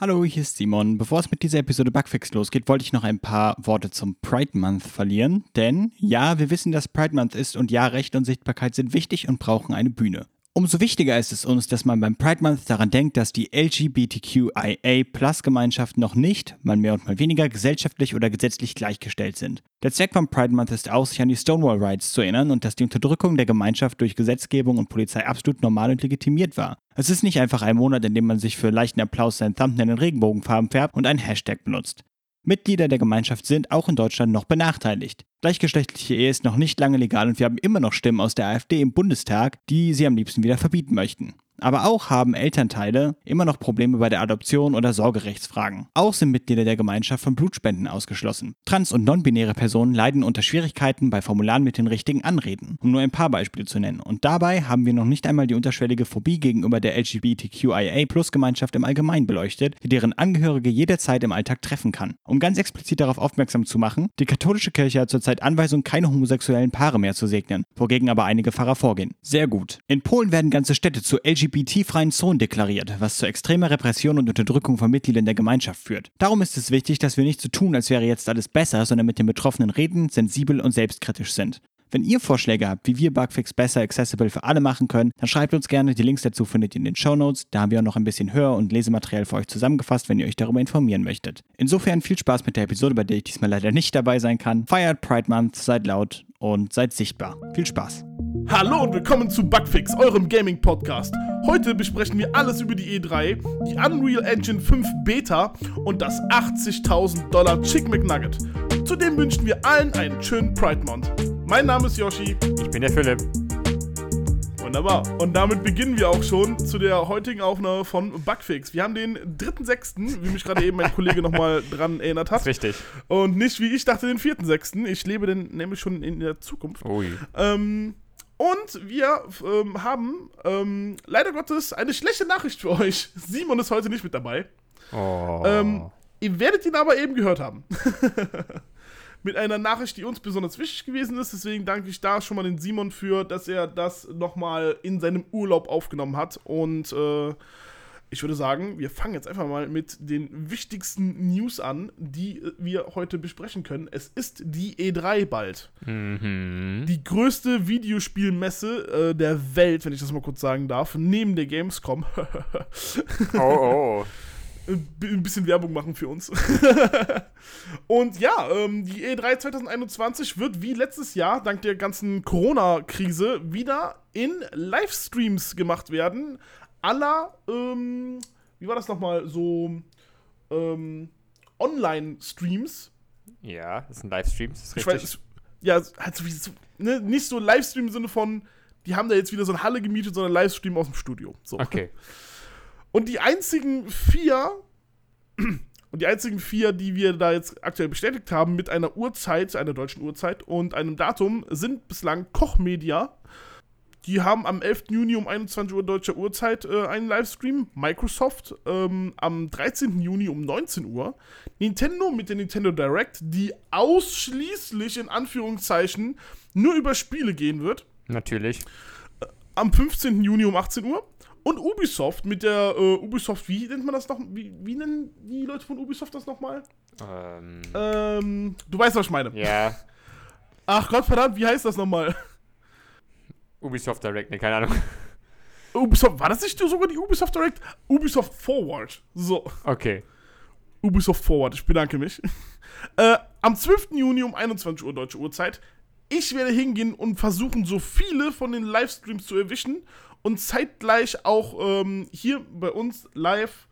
Hallo, hier ist Simon. Bevor es mit dieser Episode Bugfix losgeht, wollte ich noch ein paar Worte zum Pride Month verlieren. Denn ja, wir wissen, dass Pride Month ist und ja, Rechte und Sichtbarkeit sind wichtig und brauchen eine Bühne. Umso wichtiger ist es uns, dass man beim Pride Month daran denkt, dass die LGBTQIA-Plus-Gemeinschaft noch nicht, mal mehr und mal weniger, gesellschaftlich oder gesetzlich gleichgestellt sind. Der Zweck vom Pride Month ist auch, sich an die Stonewall Rights zu erinnern und dass die Unterdrückung der Gemeinschaft durch Gesetzgebung und Polizei absolut normal und legitimiert war. Es ist nicht einfach ein Monat, in dem man sich für leichten Applaus sein Thumbnail in Regenbogenfarben färbt und einen Hashtag benutzt. Mitglieder der Gemeinschaft sind auch in Deutschland noch benachteiligt. Gleichgeschlechtliche Ehe ist noch nicht lange legal und wir haben immer noch Stimmen aus der AfD im Bundestag, die sie am liebsten wieder verbieten möchten. Aber auch haben Elternteile immer noch Probleme bei der Adoption oder Sorgerechtsfragen. Auch sind Mitglieder der Gemeinschaft von Blutspenden ausgeschlossen. Trans- und non-binäre Personen leiden unter Schwierigkeiten bei Formularen mit den richtigen Anreden, um nur ein paar Beispiele zu nennen. Und dabei haben wir noch nicht einmal die unterschwellige Phobie gegenüber der LGBTQIA-Plus-Gemeinschaft im Allgemeinen beleuchtet, die deren Angehörige jederzeit im Alltag treffen kann. Um ganz explizit darauf aufmerksam zu machen, die katholische Kirche hat zurzeit Anweisung, keine homosexuellen Paare mehr zu segnen, wogegen aber einige Pfarrer vorgehen. Sehr gut. In Polen werden ganze Städte zu LGBT LGBT-freien Zonen deklariert, was zu extremer Repression und Unterdrückung von Mitgliedern der Gemeinschaft führt. Darum ist es wichtig, dass wir nicht so tun, als wäre jetzt alles besser, sondern mit den Betroffenen reden, sensibel und selbstkritisch sind. Wenn ihr Vorschläge habt, wie wir Bugfix besser accessible für alle machen können, dann schreibt uns gerne. Die Links dazu findet ihr in den Show Notes. Da haben wir auch noch ein bisschen Hör- und Lesematerial für euch zusammengefasst, wenn ihr euch darüber informieren möchtet. Insofern viel Spaß mit der Episode, bei der ich diesmal leider nicht dabei sein kann. Feiert Pride Month, seid laut und seid sichtbar. Viel Spaß. Hallo und willkommen zu Bugfix, eurem Gaming-Podcast. Heute besprechen wir alles über die E3, die Unreal Engine 5 Beta und das 80.000 Dollar Chick McNugget. Zudem wünschen wir allen einen schönen Pride Month. Mein Name ist Yoshi. Ich bin der Philipp. Wunderbar. Und damit beginnen wir auch schon zu der heutigen Aufnahme von Bugfix. Wir haben den 3.6., wie mich gerade eben mein Kollege nochmal dran erinnert hat. Richtig. Und nicht, wie ich dachte, den 4.6. Ich lebe denn nämlich schon in der Zukunft. Ui. Ähm, und wir ähm, haben ähm, leider Gottes eine schlechte Nachricht für euch. Simon ist heute nicht mit dabei. Oh. Ähm, ihr werdet ihn aber eben gehört haben. mit einer Nachricht, die uns besonders wichtig gewesen ist. Deswegen danke ich da schon mal den Simon für, dass er das nochmal in seinem Urlaub aufgenommen hat. Und äh, ich würde sagen, wir fangen jetzt einfach mal mit den wichtigsten News an, die wir heute besprechen können. Es ist die E3 bald. Mhm. Die größte Videospielmesse äh, der Welt, wenn ich das mal kurz sagen darf, neben der Gamescom. Oh, oh. Ein bisschen Werbung machen für uns. und ja, ähm, die E3 2021 wird wie letztes Jahr, dank der ganzen Corona-Krise, wieder in Livestreams gemacht werden. Aller, ähm, wie war das nochmal, so ähm, Online-Streams. Ja, das sind Livestreams, das ist Ich richtig. weiß, ja, halt so wie so, ne, nicht so Livestream im Sinne von, die haben da jetzt wieder so eine Halle gemietet, sondern Livestream aus dem Studio. So. Okay. Und die einzigen vier, und die einzigen vier, die wir da jetzt aktuell bestätigt haben, mit einer Uhrzeit, einer deutschen Uhrzeit und einem Datum, sind bislang Koch Media. Die haben am 11. Juni um 21 Uhr deutscher Uhrzeit äh, einen Livestream. Microsoft ähm, am 13. Juni um 19 Uhr. Nintendo mit der Nintendo Direct, die ausschließlich in Anführungszeichen nur über Spiele gehen wird Natürlich. am 15. Juni um 18 Uhr. Und Ubisoft mit der äh, Ubisoft, wie nennt man das noch? Wie, wie nennen die Leute von Ubisoft das nochmal? Ähm, Ähm, du weißt, was ich meine. ja. Ach Gott verdammt, wie heißt das nochmal? Ubisoft Direct, ne, keine Ahnung. Ubisoft, war das nicht sogar die Ubisoft Direct? Ubisoft Forward. So, Okay. Ubisoft Forward, ich bedanke mich. äh, am 12. Juni um 21 Uhr deutsche Uhrzeit. Ich werde hingehen und versuchen, so viele von den Livestreams zu erwischen und zeitgleich auch ähm, hier bei uns live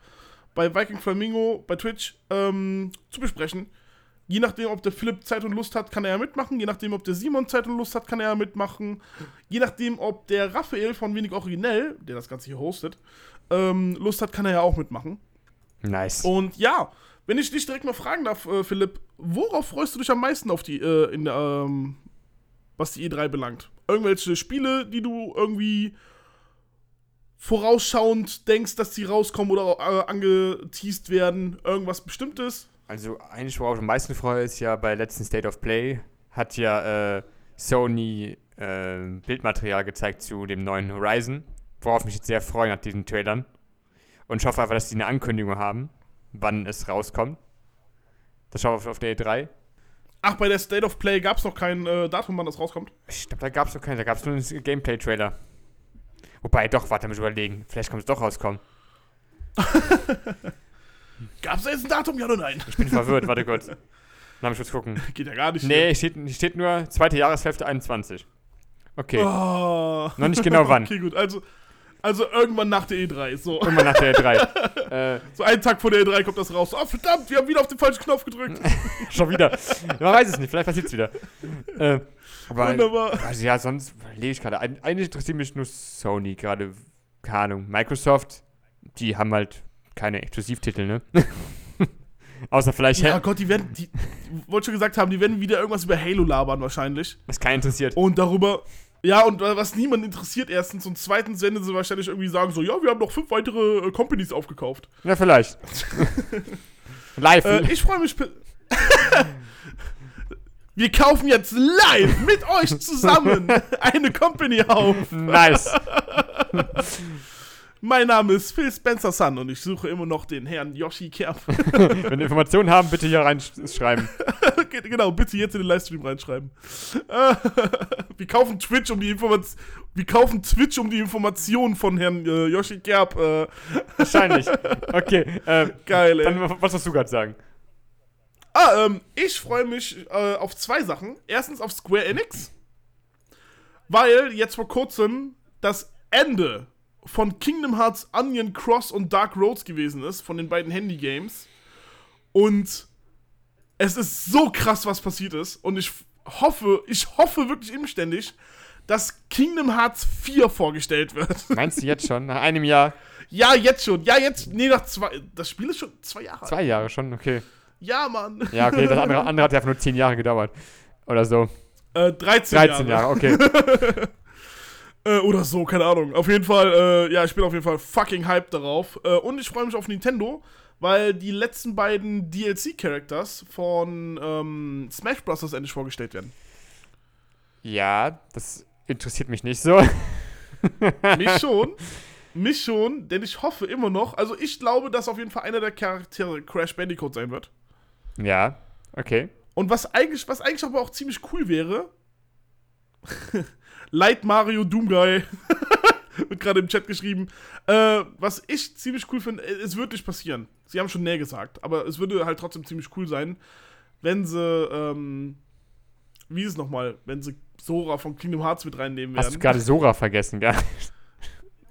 bei Viking Flamingo bei Twitch ähm, zu besprechen. Je nachdem, ob der Philipp Zeit und Lust hat, kann er ja mitmachen. Je nachdem, ob der Simon Zeit und Lust hat, kann er ja mitmachen. Je nachdem, ob der Raphael von Wenig Originell, der das Ganze hier hostet, ähm, Lust hat, kann er ja auch mitmachen. Nice. Und ja, wenn ich dich direkt mal fragen darf, äh, Philipp, worauf freust du dich am meisten auf die, äh, in ähm, was die E3 belangt? Irgendwelche Spiele, die du irgendwie vorausschauend denkst, dass die rauskommen oder äh, angeteased werden? Irgendwas Bestimmtes? Also, eigentlich, worauf ich am meisten freue, ist ja bei letzten State of Play hat ja äh, Sony äh, Bildmaterial gezeigt zu dem neuen Horizon, worauf ich mich jetzt sehr freue nach diesen Trailern. Und ich hoffe einfach, dass die eine Ankündigung haben. wann es rauskommt. Das schauen wir auf, auf der E3. Ach, bei der State of Play gab es noch kein äh, Datum, wann das rauskommt. Ich glaube, da gab es noch keinen, da gab es nur einen Gameplay-Trailer. Wobei, doch, warte, muss ich überlegen. Vielleicht kommt es doch rauskommen. Gab es jetzt ein Datum, ja oder nein? Ich bin verwirrt, warte kurz. Dann muss ich kurz gucken. Geht ja gar nicht. Nee, steht, steht nur zweite Jahreshälfte 21. Okay. Oh. Noch nicht genau wann. Okay, gut. Also, also irgendwann nach der E3. So. Irgendwann nach der E3. äh, so einen Tag vor der E3 kommt das raus. Oh, verdammt, wir haben wieder auf den falschen Knopf gedrückt. schon wieder. Man weiß es nicht, vielleicht passiert es wieder. Äh, aber, Wunderbar. Also ja, sonst lege ich gerade. Eigentlich interessiert mich nur Sony gerade. Keine Ahnung. Microsoft, die haben halt keine Exklusivtitel, ne? Außer vielleicht, Ja. Gott, die werden, die, wollte schon gesagt haben, die werden wieder irgendwas über Halo labern wahrscheinlich. was keinen interessiert. Und darüber, ja, und was niemand interessiert erstens und zweitens werden sie wahrscheinlich irgendwie sagen so, ja, wir haben noch fünf weitere äh, Companies aufgekauft. Ja, vielleicht. Live. Äh, ich freue mich. wir kaufen jetzt live mit euch zusammen eine Company auf. nice. Mein Name ist Phil Spencer Sun und ich suche immer noch den Herrn Yoshi Kerb. Wenn ihr Informationen haben, bitte hier reinschreiben. genau, bitte jetzt in den Livestream reinschreiben. Wir kaufen Twitch um die Information. Wir kaufen Twitch um die Informationen von Herrn äh, Yoshi Kerb. Äh, Wahrscheinlich. Okay. Äh, geil, ey. dann, was wolltest du gerade sagen? Ah, ähm, ich freue mich äh, auf zwei Sachen. Erstens auf Square Enix, weil jetzt vor kurzem das Ende von Kingdom Hearts Onion Cross und Dark Roads gewesen ist, von den beiden Handy-Games. Und es ist so krass, was passiert ist. Und ich hoffe, ich hoffe wirklich inständig, dass Kingdom Hearts 4 vorgestellt wird. Meinst du jetzt schon? Nach einem Jahr? ja, jetzt schon. Ja, jetzt. Nee, nach zwei. Das Spiel ist schon zwei Jahre alt. Zwei Jahre schon, okay. Ja, Mann. Ja, okay, das andere, andere hat ja nur zehn Jahre gedauert. Oder so. Äh, 13, 13 Jahre, okay. Äh, oder so, keine Ahnung. Auf jeden Fall, äh, ja, ich bin auf jeden Fall fucking hyped darauf. Äh, und ich freue mich auf Nintendo, weil die letzten beiden DLC-Characters von ähm, Smash Bros. endlich vorgestellt werden. Ja, das interessiert mich nicht so. Mich schon. Mich schon, denn ich hoffe immer noch, also ich glaube, dass auf jeden Fall einer der Charaktere Crash Bandicoot sein wird. Ja, okay. Und was eigentlich, was eigentlich aber auch ziemlich cool wäre, Light Mario Doomguy wird gerade im Chat geschrieben. Äh, was ich ziemlich cool finde, äh, es wird nicht passieren. Sie haben schon näher gesagt, aber es würde halt trotzdem ziemlich cool sein, wenn sie, ähm, wie ist es nochmal, wenn sie Sora von Kingdom Hearts mit reinnehmen Hast du werden. gerade Sora vergessen, gell?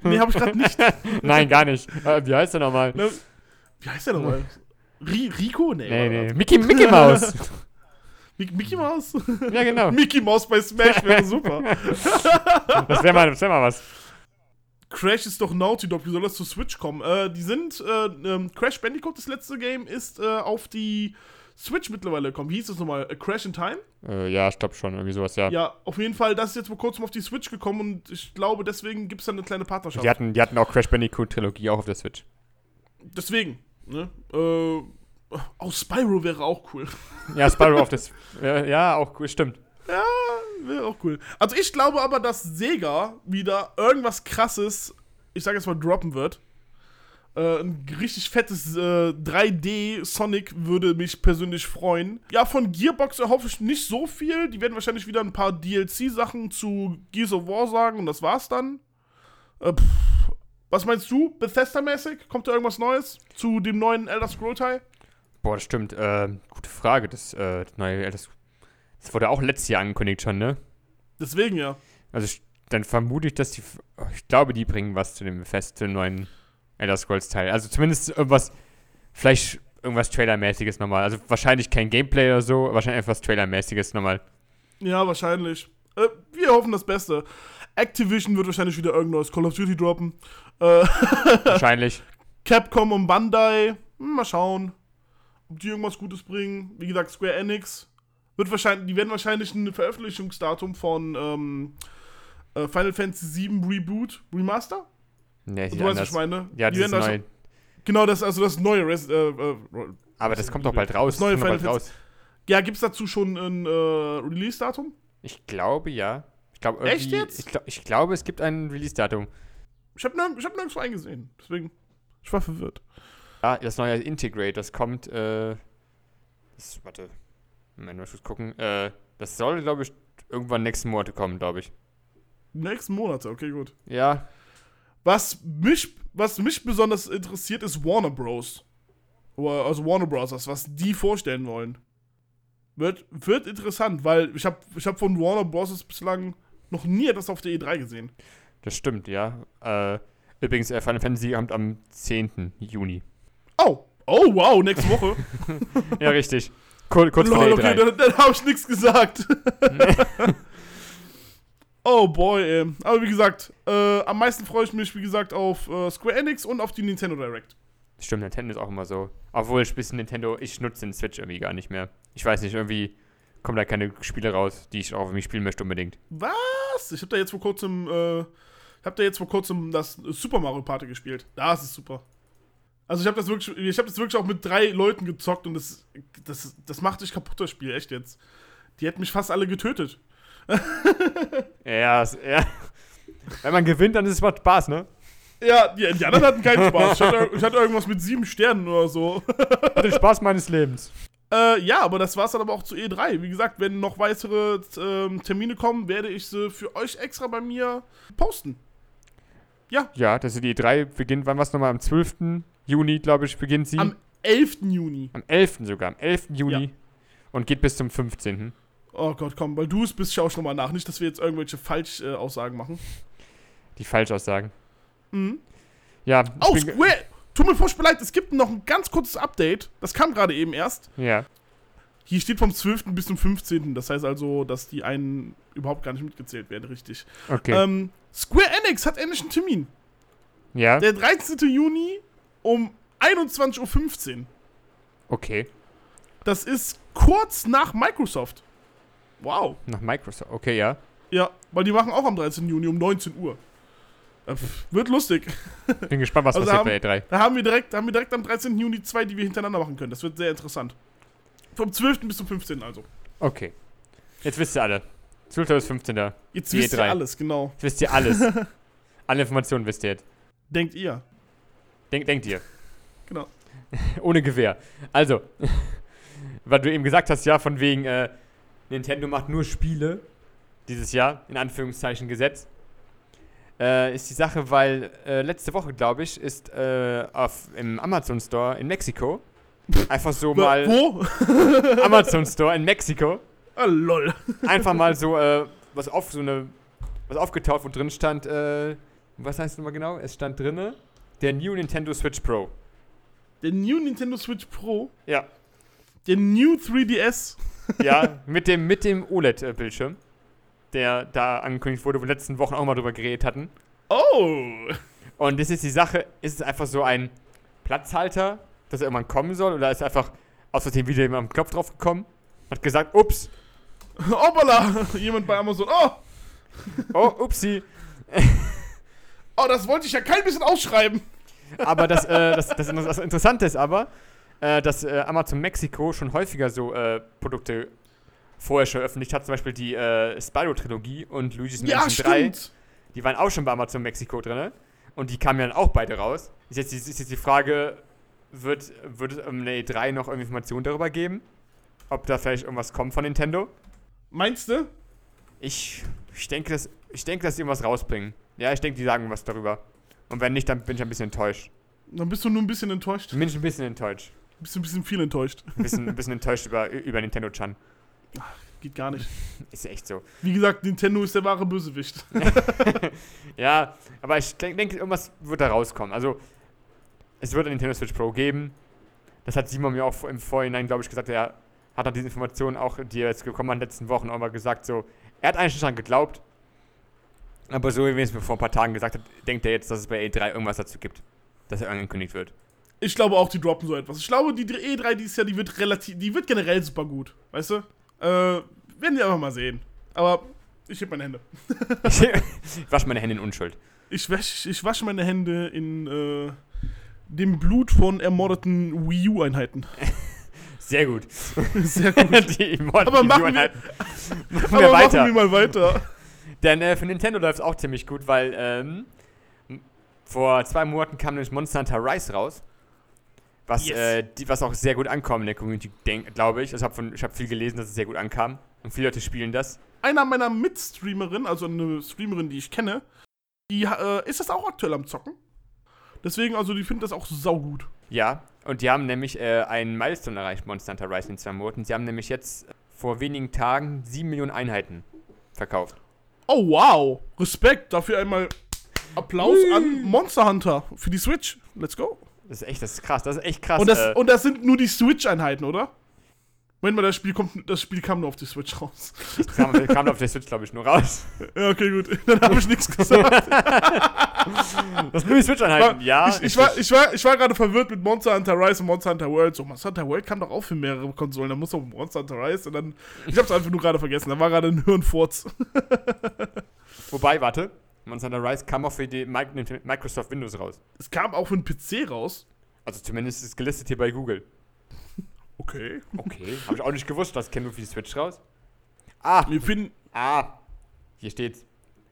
Nee, habe ich gerade nicht. Nein, gar nicht. Äh, wie heißt der nochmal? Ne? Wie heißt der nochmal? Ri Rico? Nee. Nee, nee. Mickey, Mickey Mouse. Mi- Mickey Mouse? ja, genau. Mickey Mouse bei Smash wäre super. Das wäre mal, das wär mal was. Crash ist doch Naughty Dog, wie soll das zu Switch kommen? Äh, die sind, äh, ähm, Crash Bandicoot, das letzte Game, ist äh, auf die Switch mittlerweile gekommen. Wie hieß das nochmal? A Crash in Time? Äh, ja, ich glaube schon. Irgendwie sowas, ja. Ja, auf jeden Fall, das ist jetzt vor kurzem auf die Switch gekommen und ich glaube, deswegen gibt es da eine kleine Partnerschaft. Die hatten, die hatten auch Crash Bandicoot Trilogie auch auf der Switch. Deswegen, ne? Äh, auch Spyro wäre auch cool. Ja, Spyro auf das. Ja, ja, auch cool, stimmt. Wäre auch cool. Also ich glaube aber, dass Sega wieder irgendwas krasses, ich sage jetzt mal, droppen wird. Äh, ein richtig fettes äh, 3D Sonic würde mich persönlich freuen. Ja, von Gearbox erhoffe ich nicht so viel. Die werden wahrscheinlich wieder ein paar DLC-Sachen zu Gears of War sagen und das war's dann. Äh, pff, was meinst du? Bethesda-mäßig? Kommt da irgendwas Neues zu dem neuen Elder Scroll-Teil? Boah, das stimmt. Äh, gute Frage. Das, äh, das neue. Das, das wurde auch letztes Jahr angekündigt schon, ne? Deswegen ja. Also ich, dann vermute ich, dass die. oh, Ich glaube, die bringen was zu dem Fest, zu dem neuen Elder Scrolls Teil. Also zumindest irgendwas. Vielleicht irgendwas Trailermäßiges nochmal. Also wahrscheinlich kein Gameplay oder so, wahrscheinlich etwas Trailermäßiges nochmal. Ja, wahrscheinlich. Äh, wir hoffen das Beste. Activision wird wahrscheinlich wieder irgendein neues Call of Duty droppen. Äh, wahrscheinlich. Capcom und Bandai, hm, mal schauen, ob die irgendwas Gutes bringen. Wie gesagt, Square Enix wird wahrscheinlich, die werden wahrscheinlich ein Veröffentlichungsdatum von ähm, äh, Final Fantasy VII Reboot Remaster. Nee, Du weißt, was ich meine? Ja, die das ist werden neu. das- Genau, das also das neue Res äh, äh, Aber das kommt doch bald raus. Das neue Final raus. Ja, gibt's dazu schon ein äh, Release-Datum? Ich glaube ja. Ich glaube Echt jetzt? Ich, glaub, ich glaube, es gibt ein Release-Datum. Ich habe nirg hab nirgendwo eingesehen. Deswegen, ich war verwirrt. Ja, das neue Integrate, das kommt, äh, das, warte, Moment, mal kurz gucken, äh, das soll, glaube ich, irgendwann nächsten Monate kommen, glaube ich. Nächsten Monate, okay, gut. Ja, Was mich, was mich besonders interessiert, ist Warner Bros. Also Warner Bros., was die vorstellen wollen. Wird, wird interessant, weil ich habe ich hab von Warner Bros. bislang noch nie etwas auf der E3 gesehen. das stimmt, ja. Äh, übrigens, äh, Final Fantasy kommt am 10. Juni. Oh, oh wow, nächste Woche. Ja, richtig. Kur kurz vor Lol, der okay, E3. dann, dann habe ich nichts gesagt. oh boy, ey. Aber wie gesagt, äh, am meisten freue ich mich, wie gesagt, auf äh, Square Enix und auf die Nintendo Direct. Stimmt, Nintendo ist auch immer so. Obwohl, ich bisschen Nintendo, ich nutze den Switch irgendwie gar nicht mehr. Ich weiß nicht, irgendwie kommen da keine Spiele raus, die ich auch irgendwie spielen möchte unbedingt. Was? Ich habe da jetzt vor kurzem, äh, ich habe da jetzt vor kurzem das Super Mario Party gespielt. Das ist super. Also ich habe das wirklich, ich habe das wirklich auch mit drei Leuten gezockt und das, das, das macht sich kaputt, das Spiel, echt jetzt. Die hätten mich fast alle getötet. Ja, ja. Wenn man gewinnt, dann ist es macht Spaß, ne? Ja, die, die anderen hatten keinen Spaß. Ich hatte, ich hatte irgendwas mit sieben Sternen oder so. Den Spaß meines Lebens. Äh, ja, aber das war's dann aber auch zu E3. Wie gesagt, wenn noch weitere ähm, Termine kommen, werde ich sie für euch extra bei mir posten. Ja, das ist die E3 beginnt, wann was nochmal? Am 12. Juni, glaube ich, beginnt sie. Am 11. Juni. Am 11. sogar, am 11. Juni. Ja. Und geht bis zum 15. Oh Gott, komm, weil du es bist, schau ich nochmal nach. Nicht, dass wir jetzt irgendwelche Falschaussagen äh, machen. Die Falschaussagen. Mhm. Ja, Oh, Square! Tut mir furchtbar leid, es gibt noch ein ganz kurzes Update. Das kam gerade eben erst. Ja. Hier steht vom 12. bis zum 15. Das heißt also, dass die einen überhaupt gar nicht mitgezählt werden, richtig. Okay. Ähm, Square Enix hat endlich einen Termin. ja. Der 13. Juni um 21.15 Uhr. Okay. Das ist kurz nach Microsoft. Wow. Nach Microsoft. Okay, ja. Ja, weil die machen auch am 13. Juni um 19 Uhr. Äh, wird lustig. Bin gespannt, was Also passiert bei E3. Da haben wir, direkt, haben wir direkt am 13. Juni zwei, die wir hintereinander machen können. Das wird sehr interessant. Vom 12. bis zum 15. also. Okay. Jetzt wisst ihr alle. 12. bis 15. Jetzt Jetzt wisst ihr E3. alles, genau. wisst ihr alles. Alle Informationen wisst ihr jetzt. Denkt ihr. Denk, denkt ihr. Genau. Ohne Gewehr. Also, weil du eben gesagt hast, ja, von wegen, äh, Nintendo macht nur Spiele dieses Jahr, in Anführungszeichen gesetzt. Äh, ist die Sache, weil äh, letzte Woche, glaube ich, ist äh, auf, im Amazon Store in Mexiko einfach so mal. Wo? Amazon Store in Mexiko ah, lol. einfach mal so äh, was auf so eine was aufgetaucht, wo drin stand, äh, was heißt nochmal genau? Es stand drinne der New Nintendo Switch Pro. Der New Nintendo Switch Pro. Ja. Der New 3DS. Ja, mit dem mit dem OLED-Bildschirm, der da angekündigt wurde, wo wir in den letzten Wochen auch mal drüber geredet hatten. Oh. Und das ist die Sache, ist es einfach so ein Platzhalter, dass er irgendwann kommen soll, oder ist einfach aus Versehen wieder jemand am Knopf drauf gekommen, hat gesagt, ups, Hoppala. Jemand bei Amazon. Oh. oh, upsi. Oh, das wollte ich ja kein bisschen ausschreiben. Aber das, äh, das, das, das Interessante ist aber, äh, dass äh, Amazon Mexiko schon häufiger so äh, Produkte vorher schon veröffentlicht hat. Zum Beispiel die äh, Spyro-Trilogie und Luigi's Ja, Mansion 3. stimmt. Die waren auch schon bei Amazon Mexiko drin. Und die kamen ja dann auch beide raus. Ist jetzt, die- ist jetzt die Frage, wird, wird es um eine E3 noch irgendwie Informationen darüber geben? Ob da vielleicht irgendwas kommt von Nintendo? Meinst du? Ich, ich, denke, dass, ich denke, dass sie irgendwas rausbringen. Ja, ich denke, die sagen was darüber. Und wenn nicht, dann bin ich ein bisschen enttäuscht. Dann bist du nur ein bisschen enttäuscht. Bin ich ein bisschen enttäuscht. Bist du ein bisschen viel enttäuscht. Ein bisschen, ein bisschen enttäuscht über, über Nintendo-Chan. Geht gar nicht. Ist echt so. Wie gesagt, Nintendo ist der wahre Bösewicht. Ja, aber ich denke, denk, irgendwas wird da rauskommen. Also, es wird ein Nintendo Switch Pro geben. Das hat Simon mir auch im Vorhinein, glaube ich, gesagt. Er hat nach diesen Informationen auch, die er jetzt gekommen hat in den letzten Wochen, auch mal gesagt, so, er hat eigentlich schon dran geglaubt. Aber so, wie er es mir vor ein paar Tagen gesagt hat, denkt er jetzt, dass es bei E3 irgendwas dazu gibt. Dass er angekündigt wird. Ich glaube auch, die droppen so etwas. Ich glaube, die E3 dieses Jahr, die wird relativ, die wird generell super gut. Weißt du? Äh, werden wir einfach mal sehen. Aber ich heb meine Hände. Ich wasche meine Hände in Unschuld. Ich, wäsch, ich wasche meine Hände in äh, dem Blut von ermordeten Wii U-Einheiten. Sehr gut. Sehr gut. die Aber machen wir- machen Aber wir weiter. machen wir mal weiter. Denn äh, für Nintendo läuft es auch ziemlich gut, weil ähm, vor zwei Monaten kam nämlich Monster Hunter Rise raus. Was, Yes. äh, die, was auch sehr gut ankommt in der Community, glaube ich. Also hab von, ich habe viel gelesen, dass es sehr gut ankam. Und viele Leute spielen das. Einer meiner Mitstreamerinnen, also eine Streamerin, die ich kenne, die äh, ist das auch aktuell am Zocken. Deswegen, also die findet das auch saugut. Ja, und die haben nämlich äh, einen Milestone erreicht, Monster Hunter Rise in zwei Monaten. Sie haben nämlich jetzt vor wenigen Tagen 7 Millionen Einheiten verkauft. Oh wow, Respekt. Dafür einmal Applaus an Monster Hunter für die Switch. Let's go. Das ist echt, das ist krass, das ist echt krass. Und das, äh, und das sind nur die Switch-Einheiten, oder? Moment mal, das Spiel, kommt, das Spiel kam nur auf die Switch raus. kam, kam auf der Switch, glaube ich, nur raus. Ja, okay, gut. Dann habe ich nichts gesagt. Das sind nur die Switch-Einheiten, ja. ich, ich, war, ich, war, ich war gerade verwirrt mit Monster Hunter Rise und Monster Hunter World. So, Monster Hunter World kam doch auch für mehrere Konsolen. Da muss doch Monster Hunter Rise und dann. Ich hab's einfach nur gerade vergessen. Da war gerade ein Hirnfurz. Wobei, warte, Monster Hunter Rise kam auch für die Mi- Microsoft Windows raus. Es kam auch für den PC raus. Also zumindest ist es gelistet hier bei Google. Okay. Okay. Habe ich auch nicht gewusst, das käme nur für die Switch raus. Ah, Wir finden. ah. Hier steht's.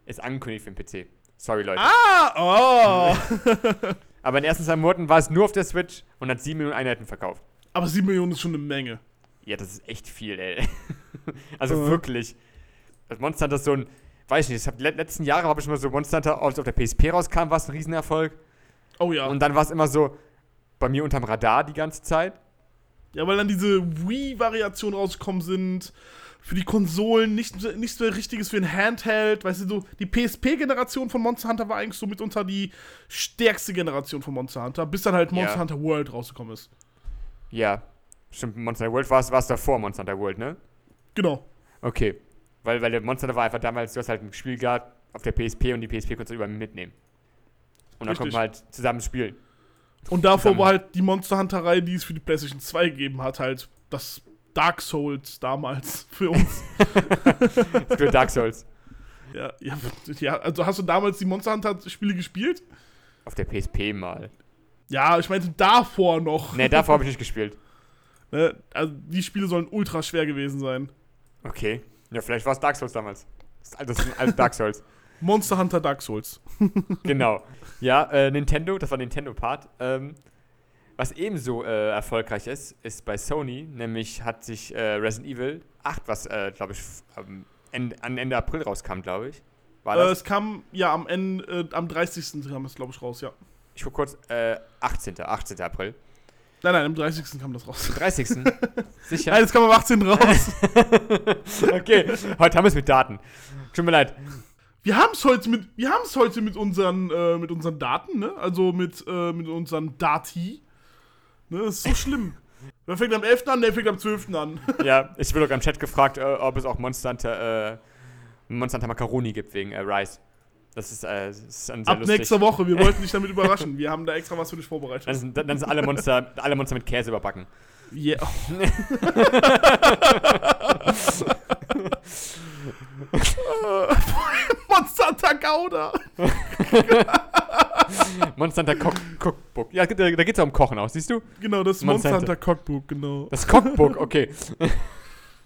Ist angekündigt für den PC. Sorry, Leute. Ah, oh! Aber in den ersten zwei Monaten war es nur auf der Switch und hat 7 Millionen Einheiten verkauft. Aber 7 Millionen ist schon eine Menge. Ja, das ist echt viel, ey. also Ja. wirklich. Das Monster Hunter ist so ein, weiß ich nicht, ich hab, le letzten Jahre habe ich immer so Monster Hunter, als es auf der PSP rauskam, war es ein Riesenerfolg. Oh ja. Und dann war es immer so bei mir unterm Radar die ganze Zeit. Ja, weil dann diese Wii-Variationen rausgekommen sind. Für die Konsolen, nicht, nicht so richtiges für ein Handheld. Weißt du, so die PSP-Generation von Monster Hunter war eigentlich so mitunter die stärkste Generation von Monster Hunter, bis dann halt Monster Ja. Hunter World rausgekommen ist. Ja, stimmt, Monster Hunter World war es davor, Monster Hunter World, ne? Genau. Okay. Weil, weil der Monster Hunter war einfach damals, du hast halt ein Spiel gehabt auf der PSP und die PSP konntest du überall mitnehmen. Und dann Richtig. konnte man halt zusammen spielen. Und davor Zusammen. war halt die Monster Hunter-Reihe, die es für die PlayStation 2 gegeben hat, halt das Dark Souls damals für uns. Für Dark Souls. ja, ja, ja, also hast du damals die Monster Hunter-Spiele gespielt? Auf der PSP mal. Ja, ich meinte davor noch. Ne, davor habe ich nicht gespielt. Ne? Also die Spiele sollen ultra schwer gewesen sein. Okay. Ja, vielleicht war es Dark Souls damals. Das ist- alles Dark Souls. Monster Hunter Dark Souls. genau. Ja, äh, Nintendo, das war Nintendo-Part. Ähm, was ebenso äh, erfolgreich ist, ist bei Sony, nämlich hat sich äh, Resident Evil 8, was, äh, glaube ich, am Ende, an Ende April rauskam, glaube ich. War Äh, das? es kam ja am Ende, äh, am 30. kam es, glaube ich, raus, ja. ich guck kurz, äh, 18. 18. April. Nein, nein, am 30. kam das raus. 30. Sicher? Nein, es kam am 18. raus. okay, heute haben wir es mit Daten. Tut mir leid. Wir haben es heute mit, wir haben es heute mit unseren, äh, mit unseren Daten, ne? Also mit, äh, mit unseren Dati. Ne, das ist so schlimm. Wer fängt am 11. an, der fängt am 12. an. Ja, ich wurde auch im Chat gefragt, äh, ob es auch Monster Hunter, äh, Monster Hunter Macaroni gibt wegen äh, Rice. Das ist, äh, das ist dann sehr Ab lustig. nächster Woche, wir wollten dich damit überraschen. Wir haben da extra was für dich vorbereitet. Dann sind, dann sind alle Monster, alle Monster mit Käse überbacken. Yeah. Monster Hunter Gouda. Monster Hunter Cook Cookbook. Ja, da, da geht es ja um Kochen auch, siehst du? Genau, das Monster Monster Hunter Cookbook, genau. Das Cookbook, okay.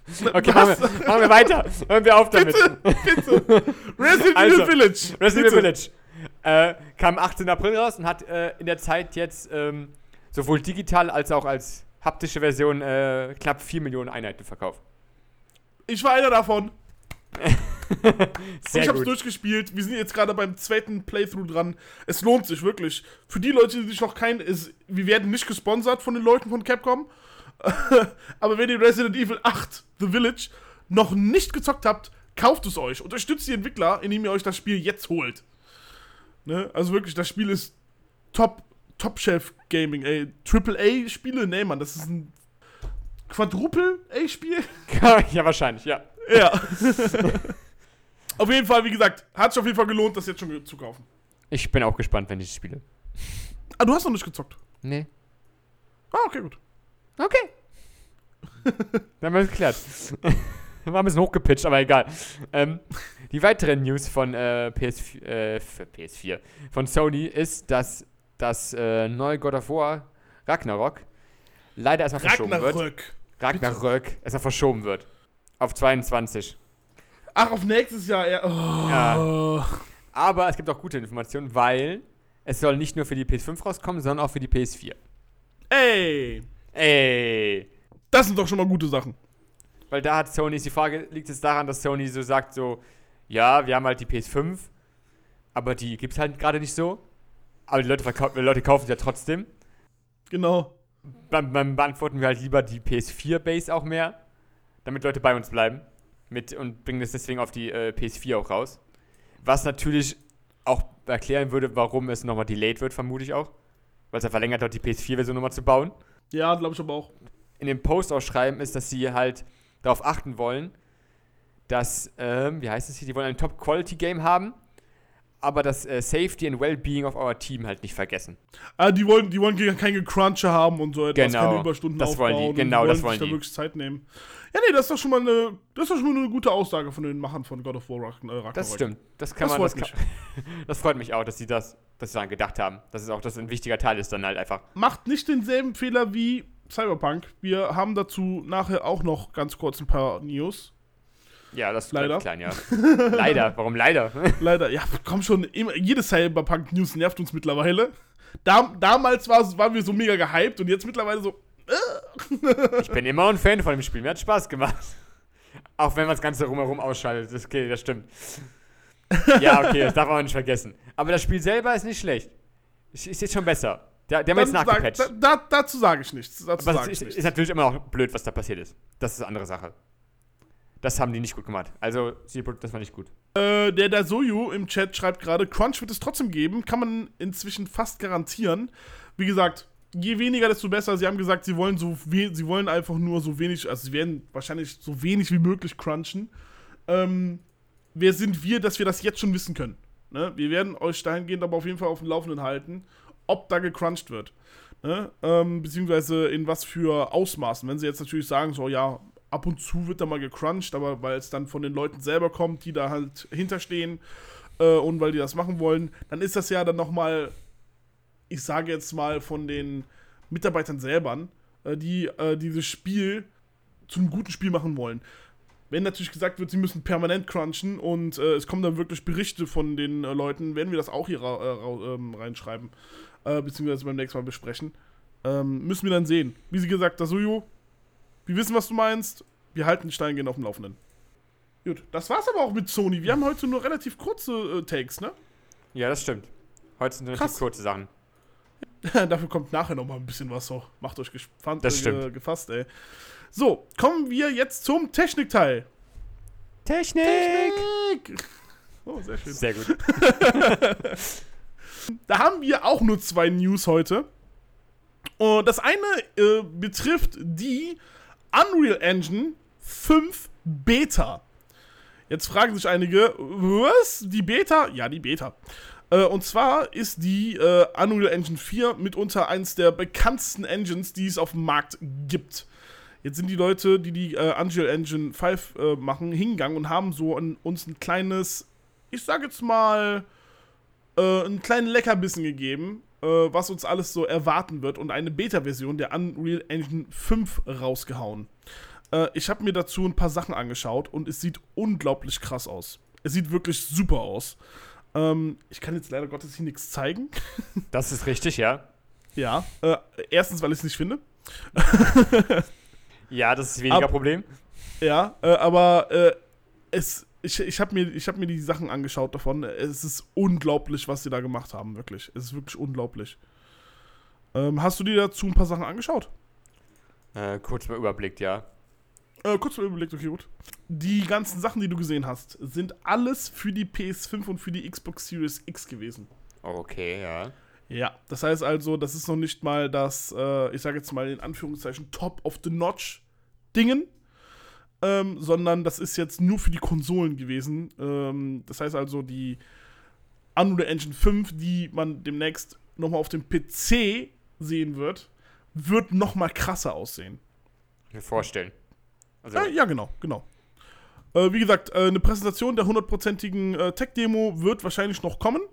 Okay, machen wir, machen wir weiter. Hören wir auf damit. Bitte. Resident Also, Evil Village. Resident Evil Bitte. Village äh, kam 18. April raus und hat äh, in der Zeit jetzt ähm, sowohl digital als auch als haptische Version äh, knapp 4 Millionen Einheiten verkauft. Ich war einer davon. Ich hab's gut. durchgespielt. Wir sind jetzt gerade beim zweiten Playthrough dran. Es lohnt sich wirklich. Für die Leute, die sich noch kein. Es, wir werden nicht gesponsert von den Leuten von Capcom. Aber wenn ihr Resident Evil 8 The Village noch nicht gezockt habt, kauft es euch. Unterstützt die Entwickler, indem ihr euch das Spiel jetzt holt. Ne? Also wirklich, das Spiel ist Top, Top Shelf Gaming, ey. Triple A Spiele, nee, Mann, das ist ein Quadruple A Spiel. ja, wahrscheinlich, ja. Ja. auf jeden Fall, wie gesagt, hat sich auf jeden Fall gelohnt, das jetzt schon zu kaufen. Ich bin auch gespannt, wenn ich es spiele. Ah, du hast noch nicht gezockt. Nee. Ah, okay, gut. Okay. Dann haben wir es geklärt. War ein bisschen hochgepitcht, aber egal. Ähm, die weitere News von äh, PS4, äh, für PS4 von Sony ist, dass das äh, neue God of War Ragnarok leider erstmal verschoben wird. Ragnarök. Ragnarök erstmal verschoben wird. Auf 22. Ach, auf nächstes Jahr. Ja. Oh. Ja. Aber es gibt auch gute Informationen, weil es soll nicht nur für die PS5 rauskommen, sondern auch für die PS4. Ey, Ey. das sind doch schon mal gute Sachen. Weil da hat Sony, die Frage, liegt es daran, dass Sony so sagt, so, ja, wir haben halt die PS5, aber die gibt es halt gerade nicht so. Aber die Leute, verkau- die Leute kaufen sie ja trotzdem. Genau. Dann, dann beantworten wir halt lieber die PS4-Base auch mehr, damit Leute bei uns bleiben. Mit, und bringen das deswegen auf die äh, PS4 auch raus. Was natürlich auch erklären würde, warum es nochmal delayed wird, vermute ich auch. Weil es ja verlängert hat, die PS4-Version nochmal zu bauen. Ja, glaube ich aber auch. in dem Post ausschreiben, ist, dass sie halt darauf achten wollen, dass, ähm, wie heißt es hier, die wollen ein Top-Quality-Game haben, aber das äh, Safety and Well-Being of our Team halt nicht vergessen. Ah, die wollen, die wollen keine Cruncher haben und so etwas, Genau, keine Überstunden das wollen die, aufbauen. und genau, das sich wollen da die. wirklich Zeit nehmen. Ja, nee, das ist doch schon mal eine, das ist schon mal eine gute Aussage von den Machern von God of War Ragn- Ragnarok. Das stimmt. Das kann Das man. freut das, kann, das freut mich auch, dass sie das, dass sie daran gedacht haben. Dass es auch das ein wichtiger Teil ist, dann halt einfach. Macht nicht denselben Fehler wie Cyberpunk. Wir haben dazu nachher auch noch ganz kurz ein paar News. Ja, das ist Leider. klein, ja. leider. Warum leider? Leider, ja, komm schon, immer, jede Cyberpunk-News nervt uns mittlerweile. Da, damals war, waren wir so mega gehypt und jetzt mittlerweile so, ich bin immer ein Fan von dem Spiel. Mir hat Spaß gemacht. Auch wenn man das Ganze rumherum ausschaltet. Das, okay, das stimmt. Ja, okay, das darf man nicht vergessen. Aber das Spiel selber ist nicht schlecht. Ist jetzt schon besser. Der, der haben jetzt dann sag, nachgepatcht. da, da, dazu sage ich nichts. Dazu Aber sag ich ist, nichts. ist natürlich immer noch blöd, was da passiert ist. Das ist eine andere Sache. Das haben die nicht gut gemacht. Also, das war nicht gut. Äh, der Dasoyu im Chat schreibt gerade, Crunch wird es trotzdem geben, kann man inzwischen fast garantieren. Wie gesagt, je weniger, desto besser. Sie haben gesagt, sie wollen so sie wollen einfach nur so wenig, also sie werden wahrscheinlich so wenig wie möglich crunchen. Ähm, wer sind wir, dass wir das jetzt schon wissen können? Ne? Wir werden euch dahingehend aber auf jeden Fall auf dem Laufenden halten, ob da gecrunched wird. Ne? Ähm, beziehungsweise in was für Ausmaßen. Wenn sie jetzt natürlich sagen, so ja, ab und zu wird da mal gecrunched, aber weil es dann von den Leuten selber kommt, die da halt hinterstehen äh, und weil die das machen wollen, dann ist das ja dann nochmal, ich sage jetzt mal von den Mitarbeitern selber, äh, die äh, dieses Spiel zum guten Spiel machen wollen. Wenn natürlich gesagt wird, sie müssen permanent crunchen und äh, es kommen dann wirklich Berichte von den äh, Leuten, werden wir das auch hier äh, ähm, reinschreiben, beziehungsweise beim nächsten Mal besprechen. Ähm, müssen wir dann sehen. Wie sie gesagt, Dasuyo, wir wissen, was du meinst. Wir halten die Steine gehen auf dem Laufenden. Gut, das war's aber auch mit Sony. Wir haben heute nur relativ kurze äh, Takes, ne? Ja, das stimmt. Heute sind relativ Krass. kurze Sachen. Dafür kommt nachher noch mal ein bisschen was so. Macht euch gespannt, Das äh, stimmt. gefasst, ey. So, kommen wir jetzt zum Technikteil. Technik! Technik! Oh, sehr schön. Sehr gut. Da haben wir auch nur zwei News heute. Und das eine äh, betrifft die Unreal Engine 5 Beta. Jetzt fragen sich einige, was? Die Beta? Ja, die Beta. Äh, und zwar ist die äh, Unreal Engine 4 mitunter eines der bekanntesten Engines, die es auf dem Markt gibt. Jetzt sind die Leute, die die äh, Unreal Engine 5 äh, machen, hingegangen und haben so an, uns ein kleines, ich sag jetzt mal, äh, einen kleinen Leckerbissen gegeben, äh, was uns alles so erwarten wird und eine Beta-Version der Unreal Engine 5 rausgehauen. Äh, ich habe mir dazu ein paar Sachen angeschaut und es sieht unglaublich krass aus. Es sieht wirklich super aus. Ähm, ich kann jetzt leider Gottes hier nichts zeigen. Das ist richtig, ja. ja. Äh, erstens, weil ich es nicht finde. Ja, das ist weniger Ab- Problem. Ja, äh, aber äh, es, ich, ich habe mir, ich hab mir die Sachen angeschaut davon. Es ist unglaublich, was sie da gemacht haben, wirklich. Es ist wirklich unglaublich. Ähm, hast du dir dazu ein paar Sachen angeschaut? Äh, kurz mal überblickt, ja. Äh, kurz mal überlegt, okay, gut. Die ganzen Sachen, die du gesehen hast, sind alles für die PS5 und für die Xbox Series X gewesen. Okay, ja. Ja, das heißt also, das ist noch nicht mal das, äh, ich sage jetzt mal in Anführungszeichen, Top of the Notch Dingen, ähm, sondern das ist jetzt nur für die Konsolen gewesen. Ähm, das heißt also, die Unreal Engine 5, die man demnächst nochmal auf dem PC sehen wird, wird nochmal krasser aussehen. Mir vorstellen. Also, Äh, ja, genau, genau. Äh, wie gesagt, äh, eine Präsentation der hundertprozentigen äh, Tech-Demo wird wahrscheinlich noch kommen.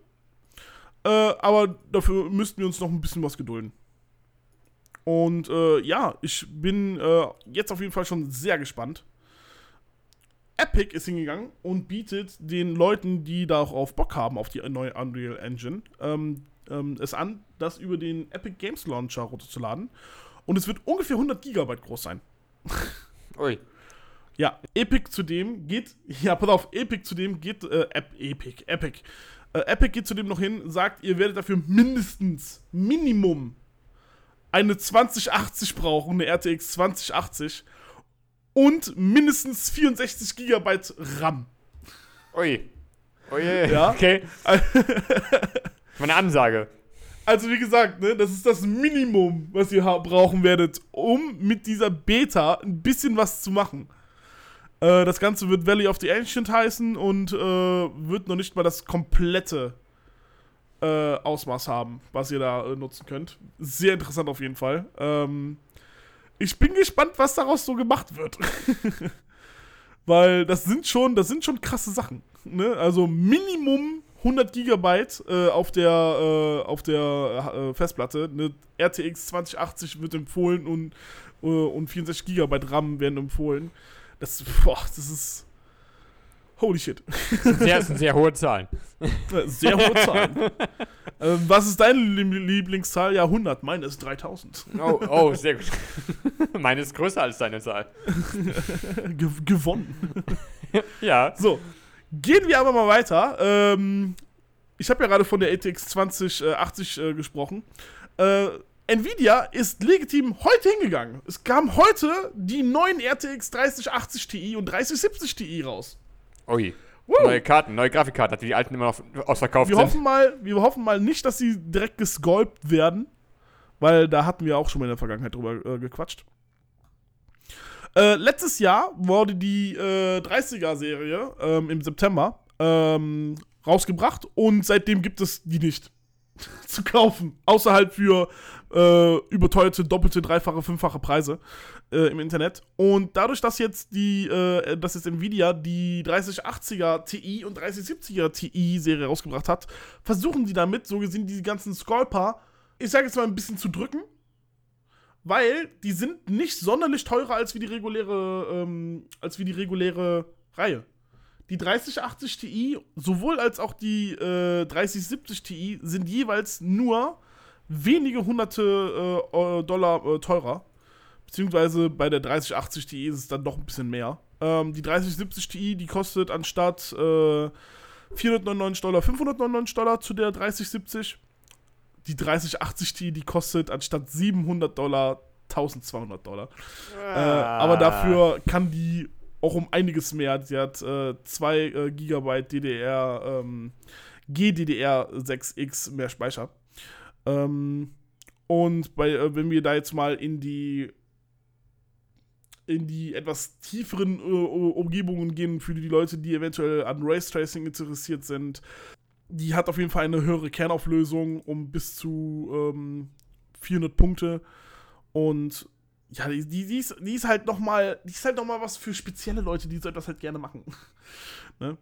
Äh, aber dafür müssten wir uns noch ein bisschen was gedulden. Und äh, ja, ich bin jetzt auf jeden Fall schon sehr gespannt. Epic ist hingegangen und bietet den Leuten, die darauf Bock haben, auf die neue Unreal Engine, ähm, ähm, es an, das über den Epic Games Launcher runterzuladen. Und es wird ungefähr 100 Gigabyte groß sein. Ui. Ja, Epic zudem geht, ja, pass auf, Epic zudem geht, äh, Ep, Epic, Epic. Äh, Epic geht zudem noch hin, sagt, ihr werdet dafür mindestens, Minimum, eine 2080 brauchen, eine RTX 2080 und mindestens 64 Gigabyte RAM. Ui. Ui. Ja. Okay. Meine Ansage. Also wie gesagt, ne, das ist das Minimum, was ihr brauchen werdet, um mit dieser Beta ein bisschen was zu machen. Äh, das Ganze wird Valley of the Ancient heißen und äh, wird noch nicht mal das komplette äh, Ausmaß haben, was ihr da äh, nutzen könnt. Sehr interessant auf jeden Fall. Ähm, ich bin gespannt, was daraus so gemacht wird. Weil das sind schon, das sind schon krasse Sachen. Ne? Also Minimum 100 Gigabyte äh, auf der, äh, auf der äh, Festplatte. Eine RTX 2080 wird empfohlen und, äh, und 64 Gigabyte RAM werden empfohlen. Das, boah, das ist. Holy shit. Das sind sehr, sind sehr hohe Zahlen. Sehr hohe Zahlen. ähm, was ist deine Lie- Lieblingszahl? Ja, 100. Meine ist 3000. Oh, oh, sehr gut. Meine ist größer als deine Zahl. Ge gewonnen. Ja. So, gehen wir aber mal weiter. Ähm, ich habe ja gerade von der ATX 2080 äh, gesprochen. Äh, Nvidia ist legitim heute hingegangen. Es kam heute die neuen RTX 3080 Ti und 3070 Ti raus. Ui. Woo. Neue Karten, neue Grafikkarten, die alten immer noch ausverkauft Wir sind. hoffen, mal, wir hoffen mal nicht, dass sie direkt gesculpt werden, weil da hatten wir auch schon mal in der Vergangenheit drüber äh, gequatscht. Äh, letztes Jahr wurde die äh, 30er-Serie ähm, im September ähm, rausgebracht und seitdem gibt es die nicht zu kaufen. Außer halt für äh, überteuerte, doppelte, dreifache, fünffache Preise äh, im Internet. Und dadurch, dass jetzt die, äh, dass jetzt Nvidia die 3080er Ti und 3070er Ti-Serie rausgebracht hat, versuchen die damit, so gesehen, die ganzen Scalper, ich sage jetzt mal ein bisschen zu drücken. Weil die sind nicht sonderlich teurer als wie die reguläre, ähm, als wie die reguläre Reihe. Die 3080 Ti, sowohl als auch die äh, 3070 Ti, sind jeweils nur wenige hunderte äh, äh, Dollar äh, teurer. Beziehungsweise bei der 3080 Ti ist es dann doch ein bisschen mehr. Ähm, die 3070 Ti, die kostet anstatt äh, 499 Dollar 599 Dollar zu der 3070. Die 3080 Ti, die kostet anstatt 700 Dollar 1200 Dollar. Äh, aber dafür kann die auch um einiges mehr. Sie hat 2 äh, Gigabyte DDR, ähm, GDDR6X mehr Speicher. Ähm, und bei, äh, wenn wir da jetzt mal in die in die etwas tieferen äh, Umgebungen gehen für die Leute, die eventuell an Race-Tracing interessiert sind, die hat auf jeden Fall eine höhere Kernauflösung um bis zu ähm, 400 Punkte und ja, die, die, die, ist, die ist halt noch mal, die ist halt noch mal was für spezielle Leute, die so etwas halt gerne machen. ne?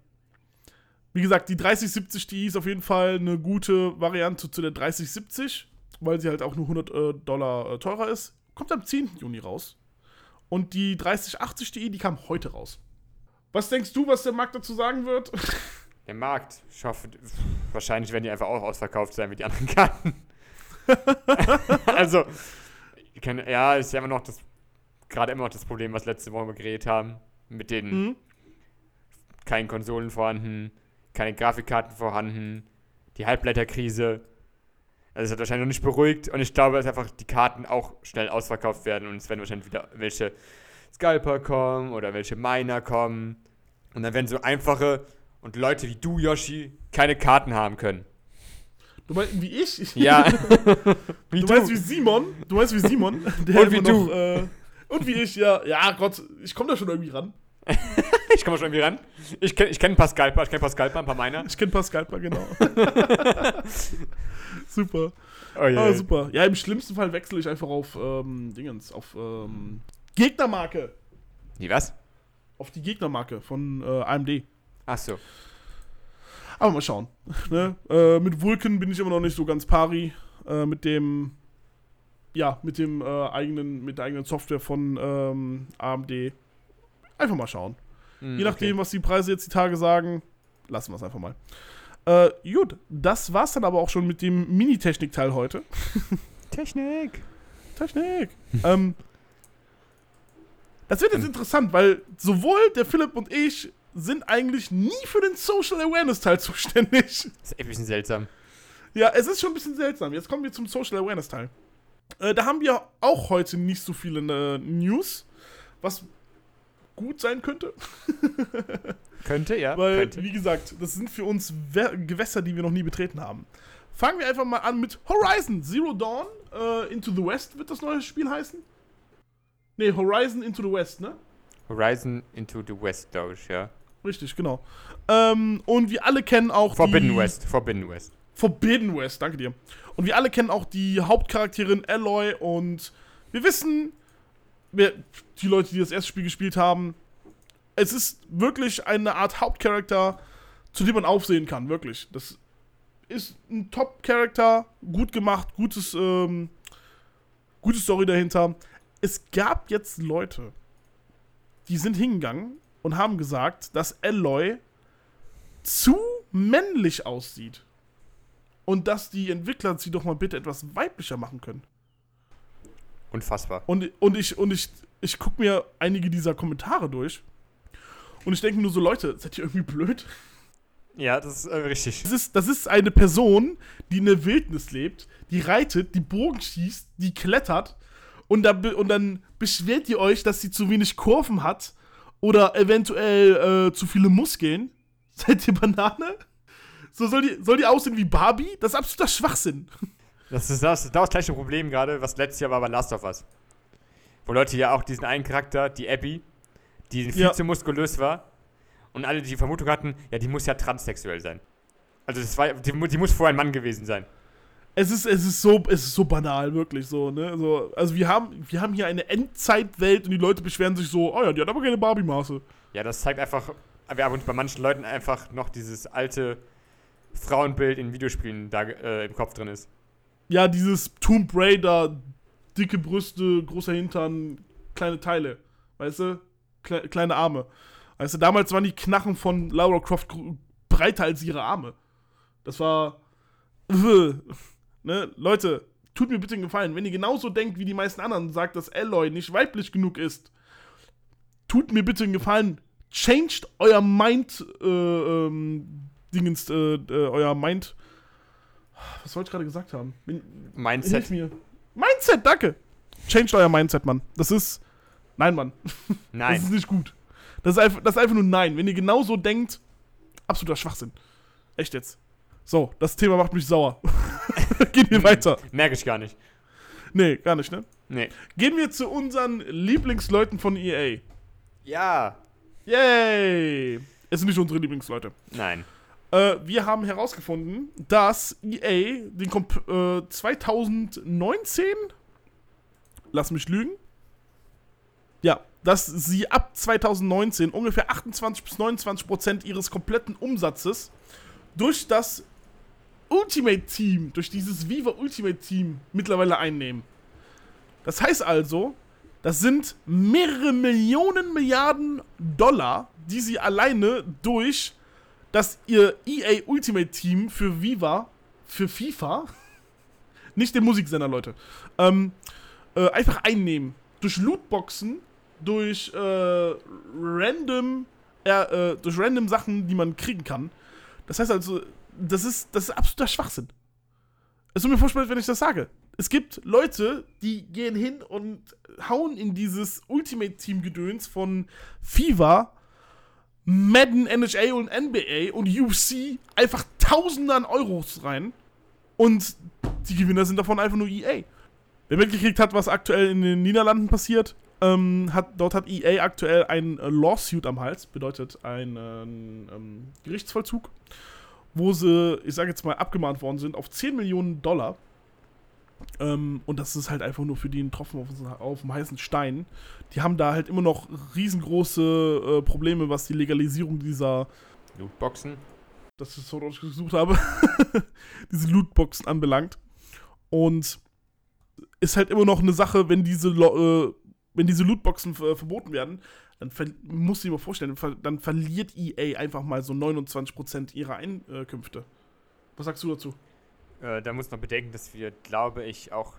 Wie gesagt, die 3070 Ti ist auf jeden Fall eine gute Variante zu der 3070, weil sie halt auch nur 100 äh, Dollar äh, teurer ist. Kommt am 10. Juni raus. Und die 3080 Ti, die kam heute raus. Was denkst du, was der Markt dazu sagen wird? Der Markt, ich hoffe, wahrscheinlich werden die einfach auch ausverkauft sein wie die anderen Karten. also, kann, ja, ist ja immer noch das, gerade immer noch das Problem, was letzte Woche wir geredet haben, mit den Mhm. keinen Konsolen vorhanden, keine Grafikkarten vorhanden, die Halbleiterkrise. Also es hat wahrscheinlich noch nicht beruhigt und ich glaube, dass einfach die Karten auch schnell ausverkauft werden und es werden wahrscheinlich wieder welche Scalper kommen oder welche Miner kommen. Und dann werden so einfache und Leute wie du, Yoshi, keine Karten haben können. Du meinst wie ich? Ja. wie du, meinst wie Simon? Du meinst wie Simon? Der Und wie du. Noch, äh, und wie ich, ja. Ja, Gott, ich komme da schon irgendwie ran. ich komme schon irgendwie ran. Ich kenne ich kenn ein paar Scalper, ich kenne ein paar Scalper, ein paar Miner. Ich kenne Pascal, genau. super. Oh je. Ah, super. Ja, im schlimmsten Fall wechsle ich einfach auf ähm, Dingens, auf ähm, Gegnermarke. Wie was? Auf die Gegnermarke von äh, AMD. Ach so. Aber mal schauen. ne? äh, mit Vulkan bin ich immer noch nicht so ganz pari. Äh, mit dem, ja, mit dem äh, eigenen, mit der eigenen Software von ähm, AMD. Einfach mal schauen. Hm, Je nachdem, was die Preise jetzt die Tage sagen, lassen wir es einfach mal. Äh, gut, das war's dann aber auch schon mit dem Mini-Technik-Teil heute. Technik. Technik. ähm, das wird jetzt interessant, weil sowohl der Philipp und ich sind eigentlich nie für den Social Awareness Teil zuständig. Das ist ein bisschen seltsam. Ja, es ist schon ein bisschen seltsam. Jetzt kommen wir zum Social Awareness Teil. Äh, da haben wir auch heute nicht so viele äh, News, was gut sein könnte. Könnte, ja. Weil, könnte. wie gesagt, das sind für uns We Gewässer, die wir noch nie betreten haben. Fangen wir einfach mal an mit Horizon Zero Dawn äh, Into the West wird das neue Spiel heißen. Nee, Horizon Into the West, ne? Horizon into the West, glaube ich, ja. Richtig, genau. Ähm, und wir alle kennen auch Forbidden West, Forbidden West. Forbidden West, danke dir. Und wir alle kennen auch die Hauptcharakterin Aloy und wir wissen, wer, die Leute, die das erste Spiel gespielt haben, es ist wirklich eine Art Hauptcharakter, zu dem man aufsehen kann, wirklich. Das ist ein Top-Charakter, gut gemacht, gutes, ähm, gute Story dahinter. Es gab jetzt Leute, die sind hingegangen und haben gesagt, dass Aloy zu männlich aussieht. Und dass die Entwickler sie doch mal bitte etwas weiblicher machen können. Unfassbar. Und, und ich, und ich, ich gucke mir einige dieser Kommentare durch. Und ich denke nur so, Leute, seid ihr irgendwie blöd? Ja, das ist äh, richtig. Das ist, das ist eine Person, die in der Wildnis lebt, die reitet, die Bogen schießt, die klettert und, da, und dann beschwert ihr euch, dass sie zu wenig Kurven hat oder eventuell äh, zu viele Muskeln. Seid ihr Banane? So soll die, soll die aussehen wie Barbie? Das ist absoluter Schwachsinn. Das ist das, das gleiche Problem gerade, was letztes Jahr war bei Last of Us. Wo Leute ja auch diesen einen Charakter, die Abby, die viel Ja. zu muskulös war und alle die Vermutung hatten, ja, die muss ja transsexuell sein. Also das war, die, die muss vorher ein Mann gewesen sein. Es ist, es ist so, es ist so banal, wirklich so, ne? So, also wir haben, wir haben hier eine Endzeitwelt und die Leute beschweren sich so, oh ja, die hat aber keine Barbie-Maße. Ja, das zeigt einfach, aber aber bei manchen Leuten einfach noch dieses alte Frauenbild in Videospielen da äh, im Kopf drin ist. Ja, dieses Tomb Raider, dicke Brüste, großer Hintern, kleine Teile, weißt du? Kle kleine Arme. Weißt du, damals waren die Knachen von Lara Croft breiter als ihre Arme. Das war. Ne? Leute, tut mir bitte einen Gefallen, wenn ihr genauso denkt wie die meisten anderen und sagt, dass Aloy nicht weiblich genug ist, tut mir bitte einen Gefallen, changed euer Mind, äh, ähm, Dingens, äh, äh, euer Mind. Was wollte ich gerade gesagt haben? Bin, Mindset. mir. Mindset, danke. Changed euer Mindset, Mann. Das ist. Nein, Mann. Das ist Nein. nicht gut. Das ist, einfach, das ist einfach nur Nein. Wenn ihr genauso denkt, absoluter Schwachsinn. Echt jetzt. So, das Thema macht mich sauer. Gehen wir weiter. Merke ich gar nicht. Nee, gar nicht, ne? Nee. Gehen wir zu unseren Lieblingsleuten von EA. Ja. Yay! Es sind nicht unsere Lieblingsleute. Nein. Äh, wir haben herausgefunden, dass EA den Komp äh, 2019, lass mich lügen, ja, dass sie ab 2019 ungefähr 28 bis 29 Prozent ihres kompletten Umsatzes durch das Ultimate Team, durch dieses Viva Ultimate Team mittlerweile einnehmen. Das heißt also, das sind mehrere Millionen Milliarden Dollar, die sie alleine durch dass ihr EA Ultimate Team für Viva, für FIFA, nicht den Musiksender, Leute, ähm, äh, einfach einnehmen. Durch Lootboxen, durch äh, random, äh, äh, durch random Sachen, die man kriegen kann. Das heißt also, das ist, das ist absoluter Schwachsinn. Es tut mir furchtbar, wenn ich das sage. Es gibt Leute, die gehen hin und hauen in dieses Ultimate Team Gedöns von FIFA Madden, NHL und NBA und UFC einfach Tausende an Euros rein. Und die Gewinner sind davon einfach nur EA. Wer mitgekriegt hat, was aktuell in den Niederlanden passiert, ähm, hat, dort hat EA aktuell ein äh, Lawsuit am Hals, bedeutet ein ähm, Gerichtsvollzug, wo sie, ich sage jetzt mal, abgemahnt worden sind auf 10 Millionen Dollar. Ähm, und das ist halt einfach nur für die ein Tropfen auf, auf dem heißen Stein. Die haben da halt immer noch riesengroße äh, Probleme, was die Legalisierung dieser, Lootboxen. das ist so, was ich gesucht habe, diese Lootboxen anbelangt. Und ist halt immer noch eine Sache, wenn diese, äh, wenn diese Lootboxen ver verboten werden, dann muss ich mir vorstellen, ver dann verliert EA einfach mal so 29% ihrer Einkünfte. Was sagst du dazu? Äh, da muss man bedenken, dass wir, glaube ich, auch,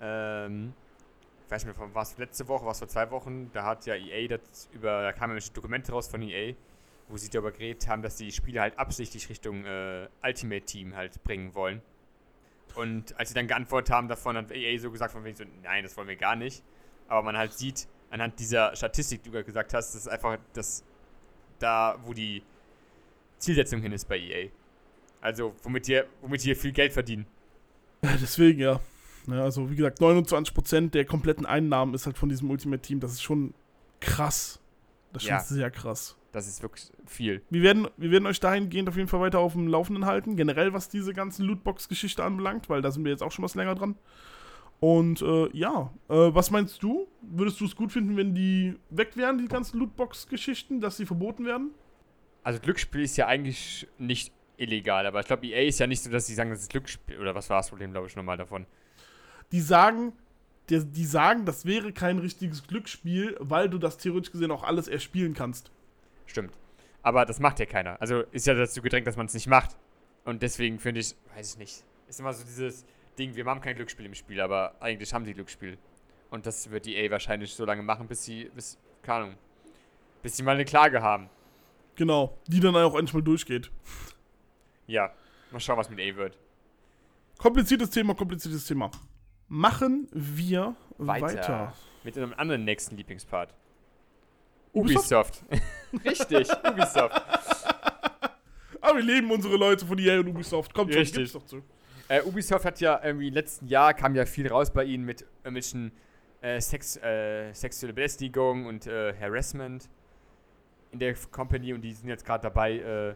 ähm, ich weiß nicht mehr, war es letzte Woche, war es vor zwei Wochen, da hat ja EA das über, da kamen nämlich Dokumente raus von EA, wo sie darüber geredet haben, dass die Spiele halt absichtlich Richtung äh, Ultimate Team halt bringen wollen. Und als sie dann geantwortet haben davon, hat EA so gesagt von wegen so, nein, das wollen wir gar nicht. Aber man halt sieht, anhand dieser Statistik, die du gerade gesagt hast, das ist einfach das, da, wo die Zielsetzung hin ist bei EA. Also, womit ihr, womit ihr viel Geld verdienen. Ja, deswegen, ja. ja. Also, wie gesagt, 29% der kompletten Einnahmen ist halt von diesem Ultimate Team. Das ist schon krass. Das ist Ja. schon sehr krass. Das ist wirklich viel. Wir werden, wir werden euch dahingehend auf jeden Fall weiter auf dem Laufenden halten. Generell, was diese ganzen Lootbox-Geschichte anbelangt, weil da sind wir jetzt auch schon was länger dran. Und äh, ja, äh, was meinst du? Würdest du es gut finden, wenn die weg wären, die ganzen Lootbox-Geschichten, dass sie verboten werden? Also Glücksspiel ist ja eigentlich nicht illegal, aber ich glaube, EA ist ja nicht so, dass sie sagen, das ist Glücksspiel. Oder was war das Problem, glaube ich, nochmal davon? Die sagen, die, die sagen, das wäre kein richtiges Glücksspiel, weil du das theoretisch gesehen auch alles erspielen kannst. Stimmt. Aber das macht ja keiner. Also ist ja dazu gedrängt, dass man es nicht macht. Und deswegen finde ich, weiß ich nicht. Ist immer so dieses Ding, wir haben kein Glücksspiel im Spiel, aber eigentlich haben sie Glücksspiel. Und das wird EA wahrscheinlich so lange machen, bis sie, bis, keine Ahnung, bis sie mal eine Klage haben. Genau, die dann auch endlich mal durchgeht. Ja, mal schauen, was mit EA wird. Kompliziertes Thema, kompliziertes Thema. Machen wir Weiter. weiter. Mit einem anderen nächsten Lieblingspart. Ubisoft? Ubisoft. Richtig, Ubisoft. Aber wir leben unsere Leute von EA und Ubisoft. Kommt schon, Richtig. gib's doch zu. Äh, Ubisoft hat ja irgendwie im letzten Jahr kam ja viel raus bei ihnen mit irgendwelchen äh, Sex, äh, sexuelle Belästigung und äh, Harassment in der Company und die sind jetzt gerade dabei, äh,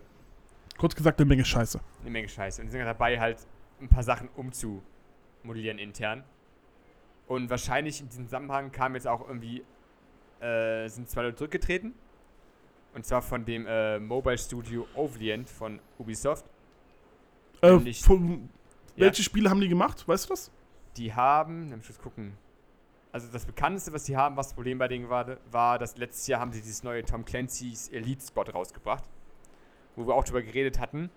Kurz gesagt, eine Menge Scheiße. eine Menge Scheiße. Und die sind gerade dabei, halt ein paar Sachen umzumodellieren intern. Und wahrscheinlich in diesem Zusammenhang kam jetzt auch irgendwie, äh, sind zwei Leute zurückgetreten. Und zwar von dem Mobile Studio Ovlient von Ubisoft. Äh, von, Ja. Welche Spiele haben die gemacht? Weißt du das? Die haben, lass mich kurz gucken. Also das bekannteste, was die haben, was das Problem bei denen war, war, dass letztes Jahr haben sie dieses neue Tom Clancy's Elite Squad rausgebracht. Wo wir auch drüber geredet hatten.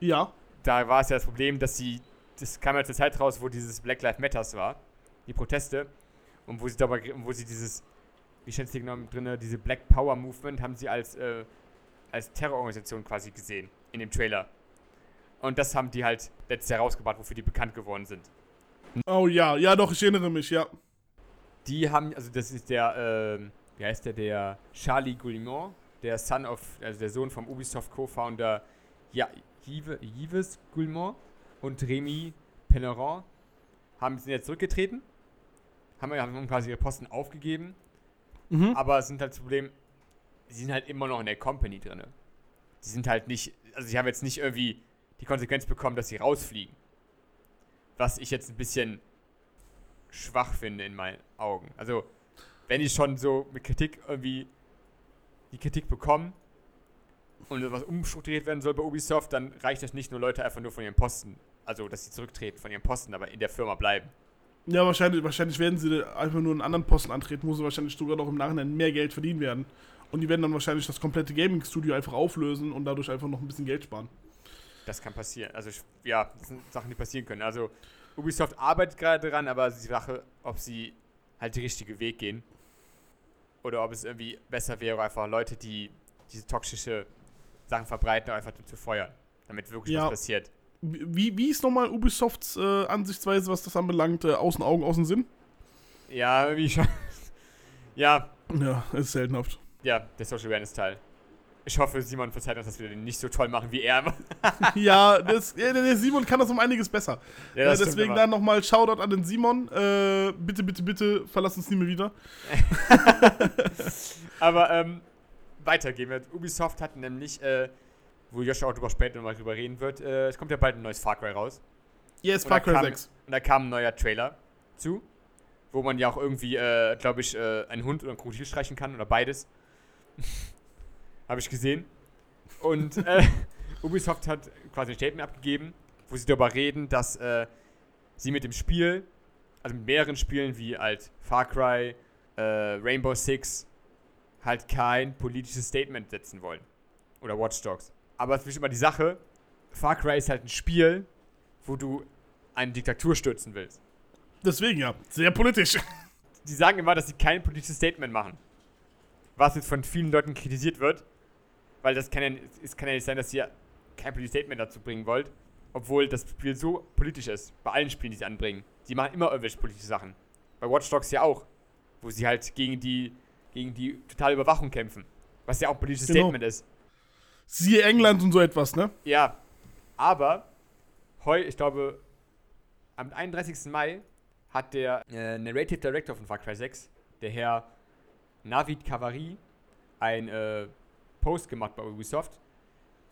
Ja. Da war es ja das Problem, dass sie, das kam ja zur Zeit raus, wo dieses Black Lives Matters war, die Proteste. Und wo sie dabei, wo sie dieses, wie stand es hier genau drin, diese Black Power Movement haben sie als, äh, als Terrororganisation quasi gesehen in dem Trailer. Und das haben die halt letztes Jahr rausgebracht, wofür die bekannt geworden sind. Oh ja, ja doch, ich erinnere mich, ja. Die haben, also das ist der, ähm, wie heißt der, der Charlie Guillemot, der Son of, also der Sohn vom Ubisoft Co-Founder ja, Yves, Guillemot und Remy Pellerin haben sind jetzt zurückgetreten, haben, haben quasi ihre Posten aufgegeben, Mhm. aber es sind halt das Problem, sie sind halt immer noch in der Company drin. Die sind halt nicht, also sie haben jetzt nicht irgendwie die Konsequenz bekommen, dass sie rausfliegen. Was ich jetzt ein bisschen schwach finde in meinen Augen. Also, wenn die schon so mit Kritik irgendwie die Kritik bekommen und was umstrukturiert werden soll bei Ubisoft, dann reicht das nicht nur Leute einfach nur von ihren Posten, also dass sie zurücktreten von ihren Posten, aber in der Firma bleiben. Ja, wahrscheinlich, wahrscheinlich werden sie einfach nur einen anderen Posten antreten, wo sie wahrscheinlich sogar noch im Nachhinein mehr Geld verdienen werden. Und die werden dann wahrscheinlich das komplette Gaming-Studio einfach auflösen und dadurch einfach noch ein bisschen Geld sparen. Das kann passieren. Also, ja, das sind Sachen, die passieren können. Also, Ubisoft arbeitet gerade dran, aber die Sache, ob sie halt den richtigen Weg gehen oder ob es irgendwie besser wäre, einfach Leute, die diese toxische Sachen verbreiten, einfach zu feuern, damit wirklich Ja. was passiert. Wie, wie ist nochmal Ubisofts äh, Ansichtsweise, was das anbelangt? Äh, außen Augen, außen Sinn? Ja, irgendwie schon. ja, Ja, ist seltenhaft. ja, der Social Awareness Teil. Ich hoffe, Simon verzeiht uns, dass wir den nicht so toll machen wie er. ja, das, der Simon kann das um einiges besser. ja, äh, das stimmt deswegen dann nochmal Shoutout an den Simon. Äh, bitte, bitte, bitte, verlass uns nie mehr wieder. Aber ähm, weiter gehen wir. Ubisoft hat nämlich, äh, wo Josh auch drüber später nochmal drüber reden wird, äh, es kommt ja bald ein neues Far Cry raus. Yes, Und Far Cry kam- 6. Und da kam ein neuer Trailer zu, wo man ja auch irgendwie, äh, glaube ich, äh, einen Hund oder ein Krokodil streichen kann oder beides. Habe ich gesehen. Und äh, Ubisoft hat quasi ein Statement abgegeben, wo sie darüber reden, dass äh, sie mit dem Spiel, also mit mehreren Spielen wie halt Far Cry, äh, Rainbow Six, halt kein politisches Statement setzen wollen. Oder Watch Dogs. Aber es ist immer die Sache, Far Cry ist halt ein Spiel, wo du eine Diktatur stürzen willst. Deswegen ja, sehr politisch. Die sagen immer, dass sie kein politisches Statement machen. Was jetzt von vielen Leuten kritisiert wird. Weil das kann ja, es kann ja nicht sein, dass ihr kein politisches Statement dazu bringen wollt. Obwohl das Spiel so politisch ist. Bei allen Spielen, die sie anbringen. Sie machen immer irgendwelche politische Sachen. Bei Watch Dogs ja auch. Wo sie halt gegen die, gegen die totale Überwachung kämpfen. Was ja auch ein politisches Genau. Statement ist. Siehe England und so etwas, ne? Ja, aber heu, ich glaube, am 31. Mai hat der äh, Narrative Director von Far Cry 6, der Herr Navid Kavari, ein äh, Post gemacht bei Ubisoft,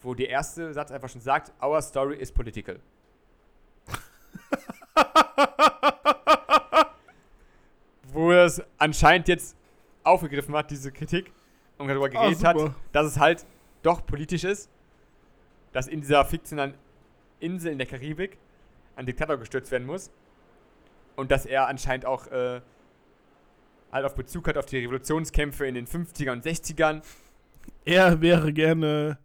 wo der erste Satz einfach schon sagt, Our story is political. wo er es anscheinend jetzt aufgegriffen hat, diese Kritik, und darüber geredet hat, super. dass es halt doch politisch ist, dass in dieser fiktionalen Insel in der Karibik ein Diktator gestürzt werden muss und dass er anscheinend auch äh, halt auf Bezug hat auf die Revolutionskämpfe in den 50er und 60ern. Er wäre gerne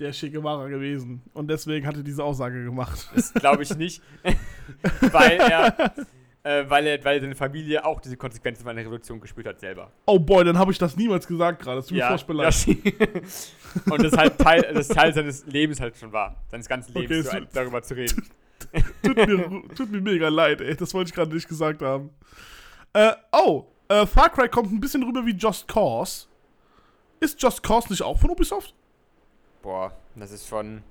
der Che Guevara gewesen. Und deswegen hat er diese Aussage gemacht. Das glaube ich nicht, weil er, äh, weil er, weil seine Familie auch diese Konsequenzen von der Revolution gespürt hat selber. Oh boy, dann habe ich das niemals gesagt gerade. Das tut mir furchtbar leid. ja. und das halt Teil, das Teil seines Lebens halt schon war, seines ganzen Lebens Okay, so ein, darüber zu reden. tut, mir, tut mir mega leid, ey. Das wollte ich gerade nicht gesagt haben. Äh, oh, äh, Far Cry kommt ein bisschen rüber wie Just Cause. Ist Just Cause nicht auch von Ubisoft? Boah, das ist von.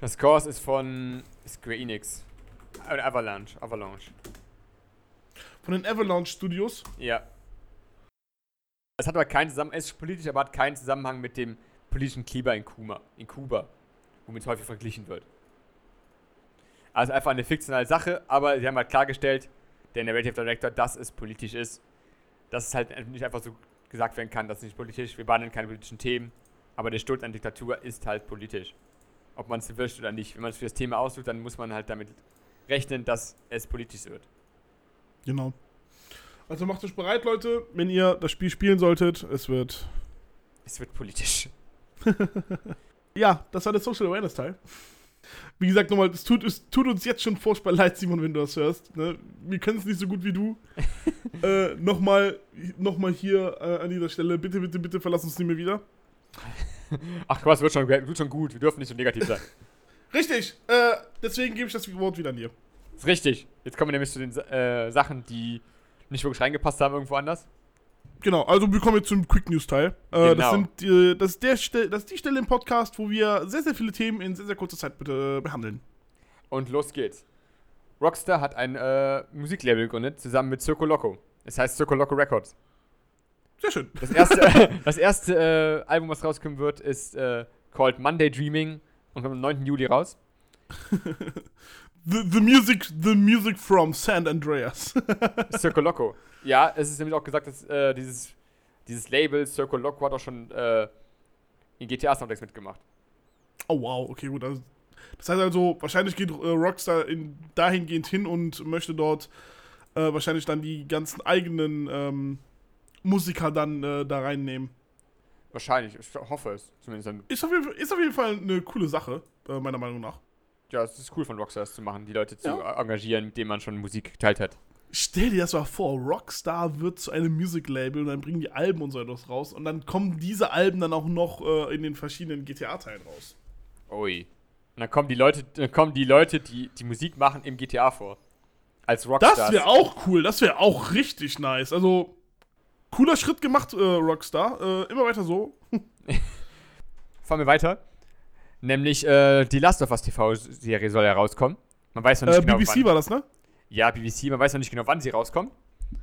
Das Course ist von Square Enix. Äh, Avalanche. Avalanche. Von den Avalanche Studios? Ja. Es hat aber keinen Zusammenhang, es ist politisch, aber hat keinen Zusammenhang mit dem politischen Klima in Kuba, in Kuba, womit es häufig verglichen wird. Also einfach eine fiktionale Sache, aber sie haben halt klargestellt, der Narrative Director, dass es politisch ist. Dass es halt nicht einfach so gesagt werden kann, das ist nicht politisch, wir behandeln keine politischen Themen, aber der Sturz an Diktatur ist halt politisch. Ob man es wünscht oder nicht. Wenn man es für das Thema aussucht, dann muss man halt damit rechnen, dass es politisch wird. Genau. Also macht euch bereit, Leute, wenn ihr das Spiel spielen solltet. Es wird. Es wird politisch. Ja, das war der Social Awareness Teil. Wie gesagt, nochmal, es tut, es tut uns jetzt schon furchtbar leid, Simon, wenn du das hörst. Ne? Wir können es nicht so gut wie du. äh, nochmal noch mal hier äh, an dieser Stelle, bitte, bitte, bitte verlass uns nicht mehr wieder. Ach was, wird schon, wird schon gut. Wir dürfen nicht so negativ sein. Richtig, äh, deswegen gebe ich das Wort wieder an dir. ist richtig. Jetzt kommen wir nämlich zu den äh, Sachen, die nicht wirklich reingepasst haben irgendwo anders. Genau, also wir kommen jetzt zum Quick News Teil. Äh, Das, Genau. sind, äh, das, ist der das ist die Stelle im Podcast, wo wir sehr, sehr viele Themen in sehr, sehr kurzer Zeit bitte äh, behandeln. Und los geht's. Rockstar hat ein äh, Musiklabel gegründet, zusammen mit Circo Loco. Es heißt Circo Loco Records. Sehr schön. Das erste, das erste äh, Album, was rauskommen wird, ist äh, called Monday Dreaming und kommt am 9. Juli raus. The, the, music, the music from San Andreas. Circo Loco. Ja, es ist nämlich auch gesagt, dass äh, dieses, dieses Label Circo Loco hat auch schon äh, in GTA Soundtracks mitgemacht. oh wow, okay, gut. Also, das heißt also, wahrscheinlich geht äh, Rockstar in, dahingehend hin und möchte dort äh, wahrscheinlich dann die ganzen eigenen ähm, Musiker dann äh, da reinnehmen. Wahrscheinlich, ich hoffe es. Zumindest. Ist auf jeden Fall, ist auf jeden Fall eine coole Sache, äh, meiner Meinung nach. Ja, es ist cool von Rockstar das zu machen, die Leute zu Ja. engagieren, mit denen man schon Musik geteilt hat. Stell dir das mal vor, Rockstar wird zu einem Music-Label und dann bringen die Alben und so etwas raus und dann kommen diese Alben dann auch noch äh, in den verschiedenen GTA-Teilen raus. Ui. Und dann kommen die Leute, dann kommen die Leute, die die Musik machen, im GTA vor. Als Rockstars. Das wäre auch cool, das wäre auch richtig nice. Also, cooler Schritt gemacht, äh, Rockstar. Äh, immer weiter so. Fahren wir weiter. Nämlich äh, die Last of Us TV-Serie soll ja rauskommen. Man weiß noch nicht Äh, genau BBC wann. war das, ne? Ja, BBC, man weiß noch nicht genau, wann sie rauskommt.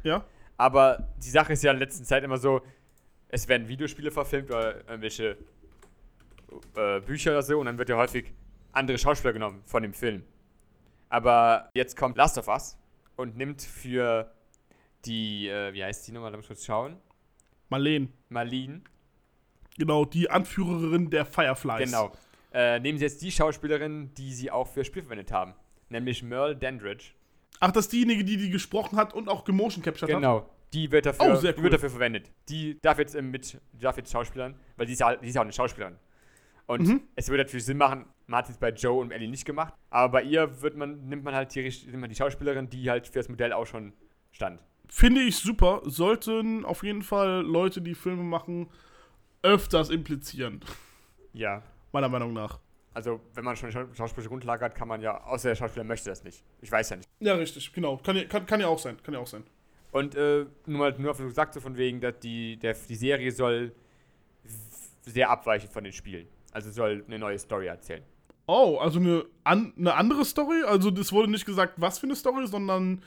Ja. Aber die Sache ist ja in letzter Zeit immer so, es werden Videospiele verfilmt oder irgendwelche äh, Bücher oder so und dann wird ja häufig andere Schauspieler genommen von dem Film. Aber jetzt kommt Last of Us und nimmt für die, äh, wie heißt die nochmal, da muss ich kurz schauen, Marlene. Marlene, Genau, die Anführerin der Fireflies. genau, äh, nehmen sie jetzt die Schauspielerin, die sie auch für Spiel verwendet haben. Nämlich Merle Dandridge. Ach, das ist diejenige, die die gesprochen hat und auch gemotion captured hat? Genau. Die wird dafür, Oh, die cool. wird dafür verwendet. Die darf jetzt ähm, mit, darf jetzt Schauspielern, weil die ist, ja, die ist ja auch eine Schauspielerin. Und Mhm. es würde natürlich Sinn machen, man hat es jetzt bei Joe und Ellie nicht gemacht, aber bei ihr wird man, nimmt man halt die, nimmt man die Schauspielerin, die halt für das Modell auch schon stand. Finde ich super. Sollten auf jeden Fall Leute, die Filme machen, öfters implizieren. Ja. Meiner Meinung nach. Also, wenn man schon eine schau- schauspielerische Grundlage hat, kann man ja, außer der Schauspieler möchte das nicht. Ich weiß ja nicht. Ja, richtig, genau. Kann, ja- kann, kann ja auch sein. Kann ja auch sein. Und äh, nur mal nur auf du sagst so von wegen, dass die, der, die Serie soll sehr abweichen von den Spielen. Also soll eine neue Story erzählen. Oh, also eine, an, eine andere Story? Also es wurde nicht gesagt, was für eine Story, sondern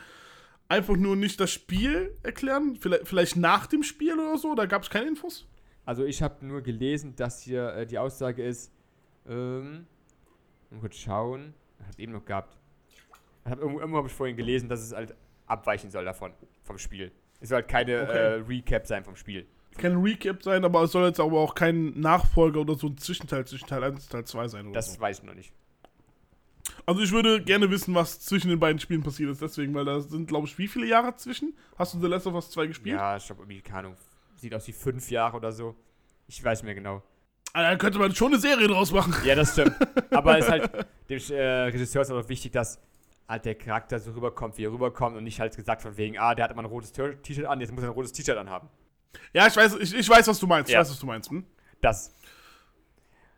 einfach nur nicht das Spiel erklären? Vielleicht, vielleicht nach dem Spiel oder so? Da gab es keine Infos? Also ich habe nur gelesen, dass hier äh, die Aussage ist, ähm, mal kurz schauen, ich habe eben noch gehabt. Ich hab, irgendwo irgendwo habe ich vorhin gelesen, dass es halt abweichen soll davon, vom Spiel. Es soll halt keine Okay. äh, Recap sein vom Spiel. Kein Recap sein, aber es soll jetzt aber auch kein Nachfolger oder so ein Zwischenteil zwischen Teil 1 und Teil 2 sein oder Das so. weiß ich noch nicht. Also ich würde gerne wissen, was zwischen den beiden Spielen passiert ist, deswegen, weil da sind, glaube ich, wie viele Jahre zwischen? Hast du The Last of Us 2 gespielt? Ja, ich glaube irgendwie, keine Ahnung, sieht aus wie fünf Jahre oder so. Ich weiß nicht mehr genau. Ah, Da könnte man schon eine Serie draus machen. Ja, das stimmt. Aber es ist halt, dem äh, Regisseur ist auch wichtig, dass halt der Charakter so rüberkommt, wie er rüberkommt und nicht halt gesagt von wegen, ah, der hat immer ein rotes T-Shirt an, jetzt muss er ein rotes T-Shirt anhaben. Ja, ich weiß, ich, ich weiß, was du meinst. Ja. Ich weiß, was du meinst. Hm? Das.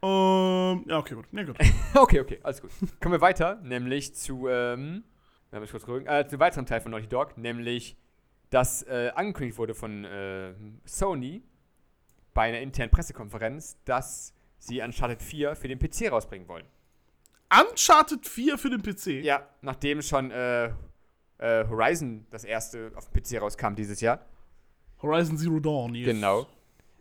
Ähm, ja, okay, gut. Ja, gut. Okay, okay, alles gut. Kommen wir weiter, nämlich zu, ähm, ich kurz rücken, äh, zu einem weiteren Teil von Naughty Dog, nämlich, dass äh, angekündigt wurde von äh, Sony bei einer internen Pressekonferenz, dass sie Uncharted 4 für den PC rausbringen wollen. Uncharted 4 für den PC. Ja, nachdem schon äh, äh, Horizon das erste auf dem PC rauskam dieses Jahr, Horizon Zero Dawn, yes. Genau.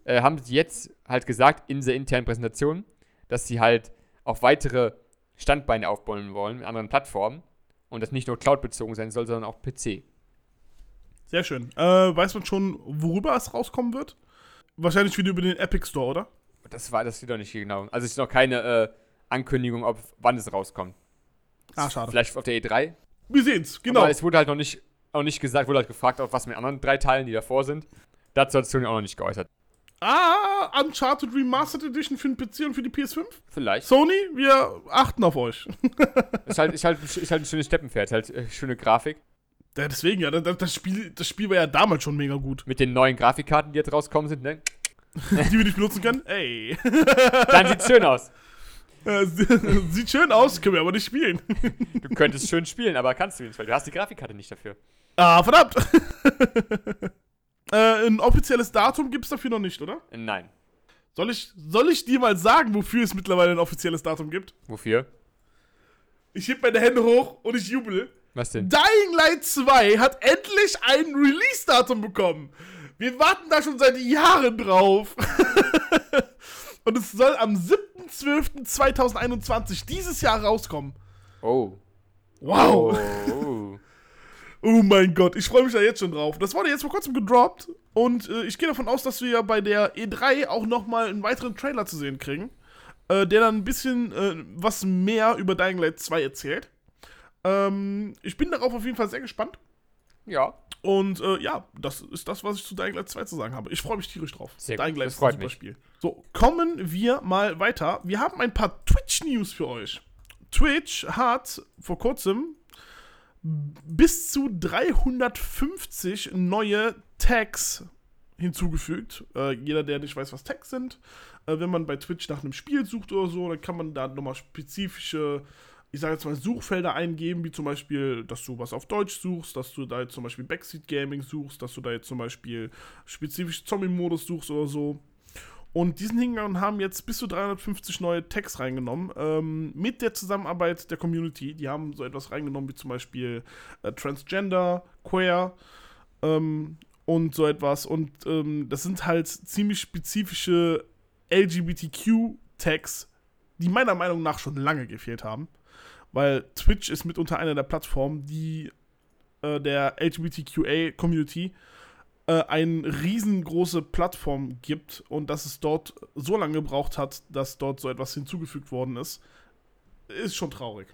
Äh, haben sie jetzt halt gesagt in der internen Präsentation, dass sie halt auch weitere Standbeine aufbauen wollen mit anderen Plattformen und das nicht nur Cloud-bezogen sein soll, sondern auch PC. Sehr schön. Äh, weiß man schon, worüber es rauskommen wird? Wahrscheinlich wieder über den Epic Store, oder? Das war das steht doch nicht genau. Also es ist noch keine äh, Ankündigung, ob wann es rauskommt. Ah, schade. Vielleicht auf der E3. Wir sehen's, genau. Aber es wurde halt noch nicht, auch nicht gesagt, wurde halt gefragt, auf was mit anderen drei Teilen, die davor sind. Dazu hat Sony auch noch nicht geäußert. Ah, Uncharted Remastered Edition für den PC und für die PS5? Vielleicht. Sony, wir achten auf euch. ist, halt, ist, halt, ist halt ein schönes Steppenpferd, halt äh, schöne Grafik. Ja, deswegen, ja, das, Spiel, das Spiel war ja damals schon mega gut. Mit den neuen Grafikkarten, die jetzt rauskommen sind, ne? Die wir nicht benutzen können. Ey. Dann sieht's schön aus. Sieht schön aus, können wir aber nicht spielen. Du könntest schön spielen, aber kannst du nicht, weil du hast die Grafikkarte nicht dafür. Ah, verdammt. äh, ein offizielles Datum gibt's dafür noch nicht, oder? Nein. Soll ich, soll ich dir mal sagen, wofür es mittlerweile ein offizielles Datum gibt? Wofür? Ich heb meine Hände hoch und ich jubel. Was denn? Dying Light 2 hat endlich ein Release-Datum bekommen. Wir warten da schon seit Jahren drauf. und es soll am 7.12.2021 dieses Jahr rauskommen. Oh. Wow. Oh. Oh mein Gott, ich freue mich da jetzt schon drauf. Das wurde jetzt vor kurzem gedroppt und äh, ich gehe davon aus, dass wir ja bei der E3 auch nochmal einen weiteren Trailer zu sehen kriegen, äh, der dann ein bisschen äh, was mehr über Dying Light 2 erzählt. Ähm, ich bin darauf auf jeden Fall sehr gespannt. Ja. Und äh, ja, das ist das, was ich zu Dying Light 2 zu sagen habe. Ich freue mich tierisch drauf. Sehr Dying Light das ist ein super mich. Spiel. So, kommen wir mal weiter. Wir haben ein paar Twitch-News für euch. Twitch hat vor kurzem bis zu 350 neue Tags hinzugefügt. Äh, jeder, der nicht weiß, was Tags sind, äh, wenn man bei Twitch nach einem Spiel sucht oder so, dann kann man da nochmal spezifische, ich sage jetzt mal, Suchfelder eingeben, wie zum Beispiel, dass du was auf Deutsch suchst, dass du da jetzt zum Beispiel Backseat Gaming suchst, dass du da jetzt zum Beispiel spezifisch Zombie-Modus suchst oder so. Und diesen Hingang haben jetzt bis zu 350 neue Tags reingenommen, ähm, mit der Zusammenarbeit der Community. Die haben so etwas reingenommen wie zum Beispiel äh, Transgender, Queer ähm, und so etwas. Und ähm, das sind halt ziemlich spezifische LGBTQ-Tags, die meiner Meinung nach schon lange gefehlt haben. Weil Twitch ist mitunter eine der Plattformen, die äh, der LGBTQA-Community äh, eine riesengroße Plattform gibt und dass es dort so lange gebraucht hat, dass dort so etwas hinzugefügt worden ist, ist schon traurig.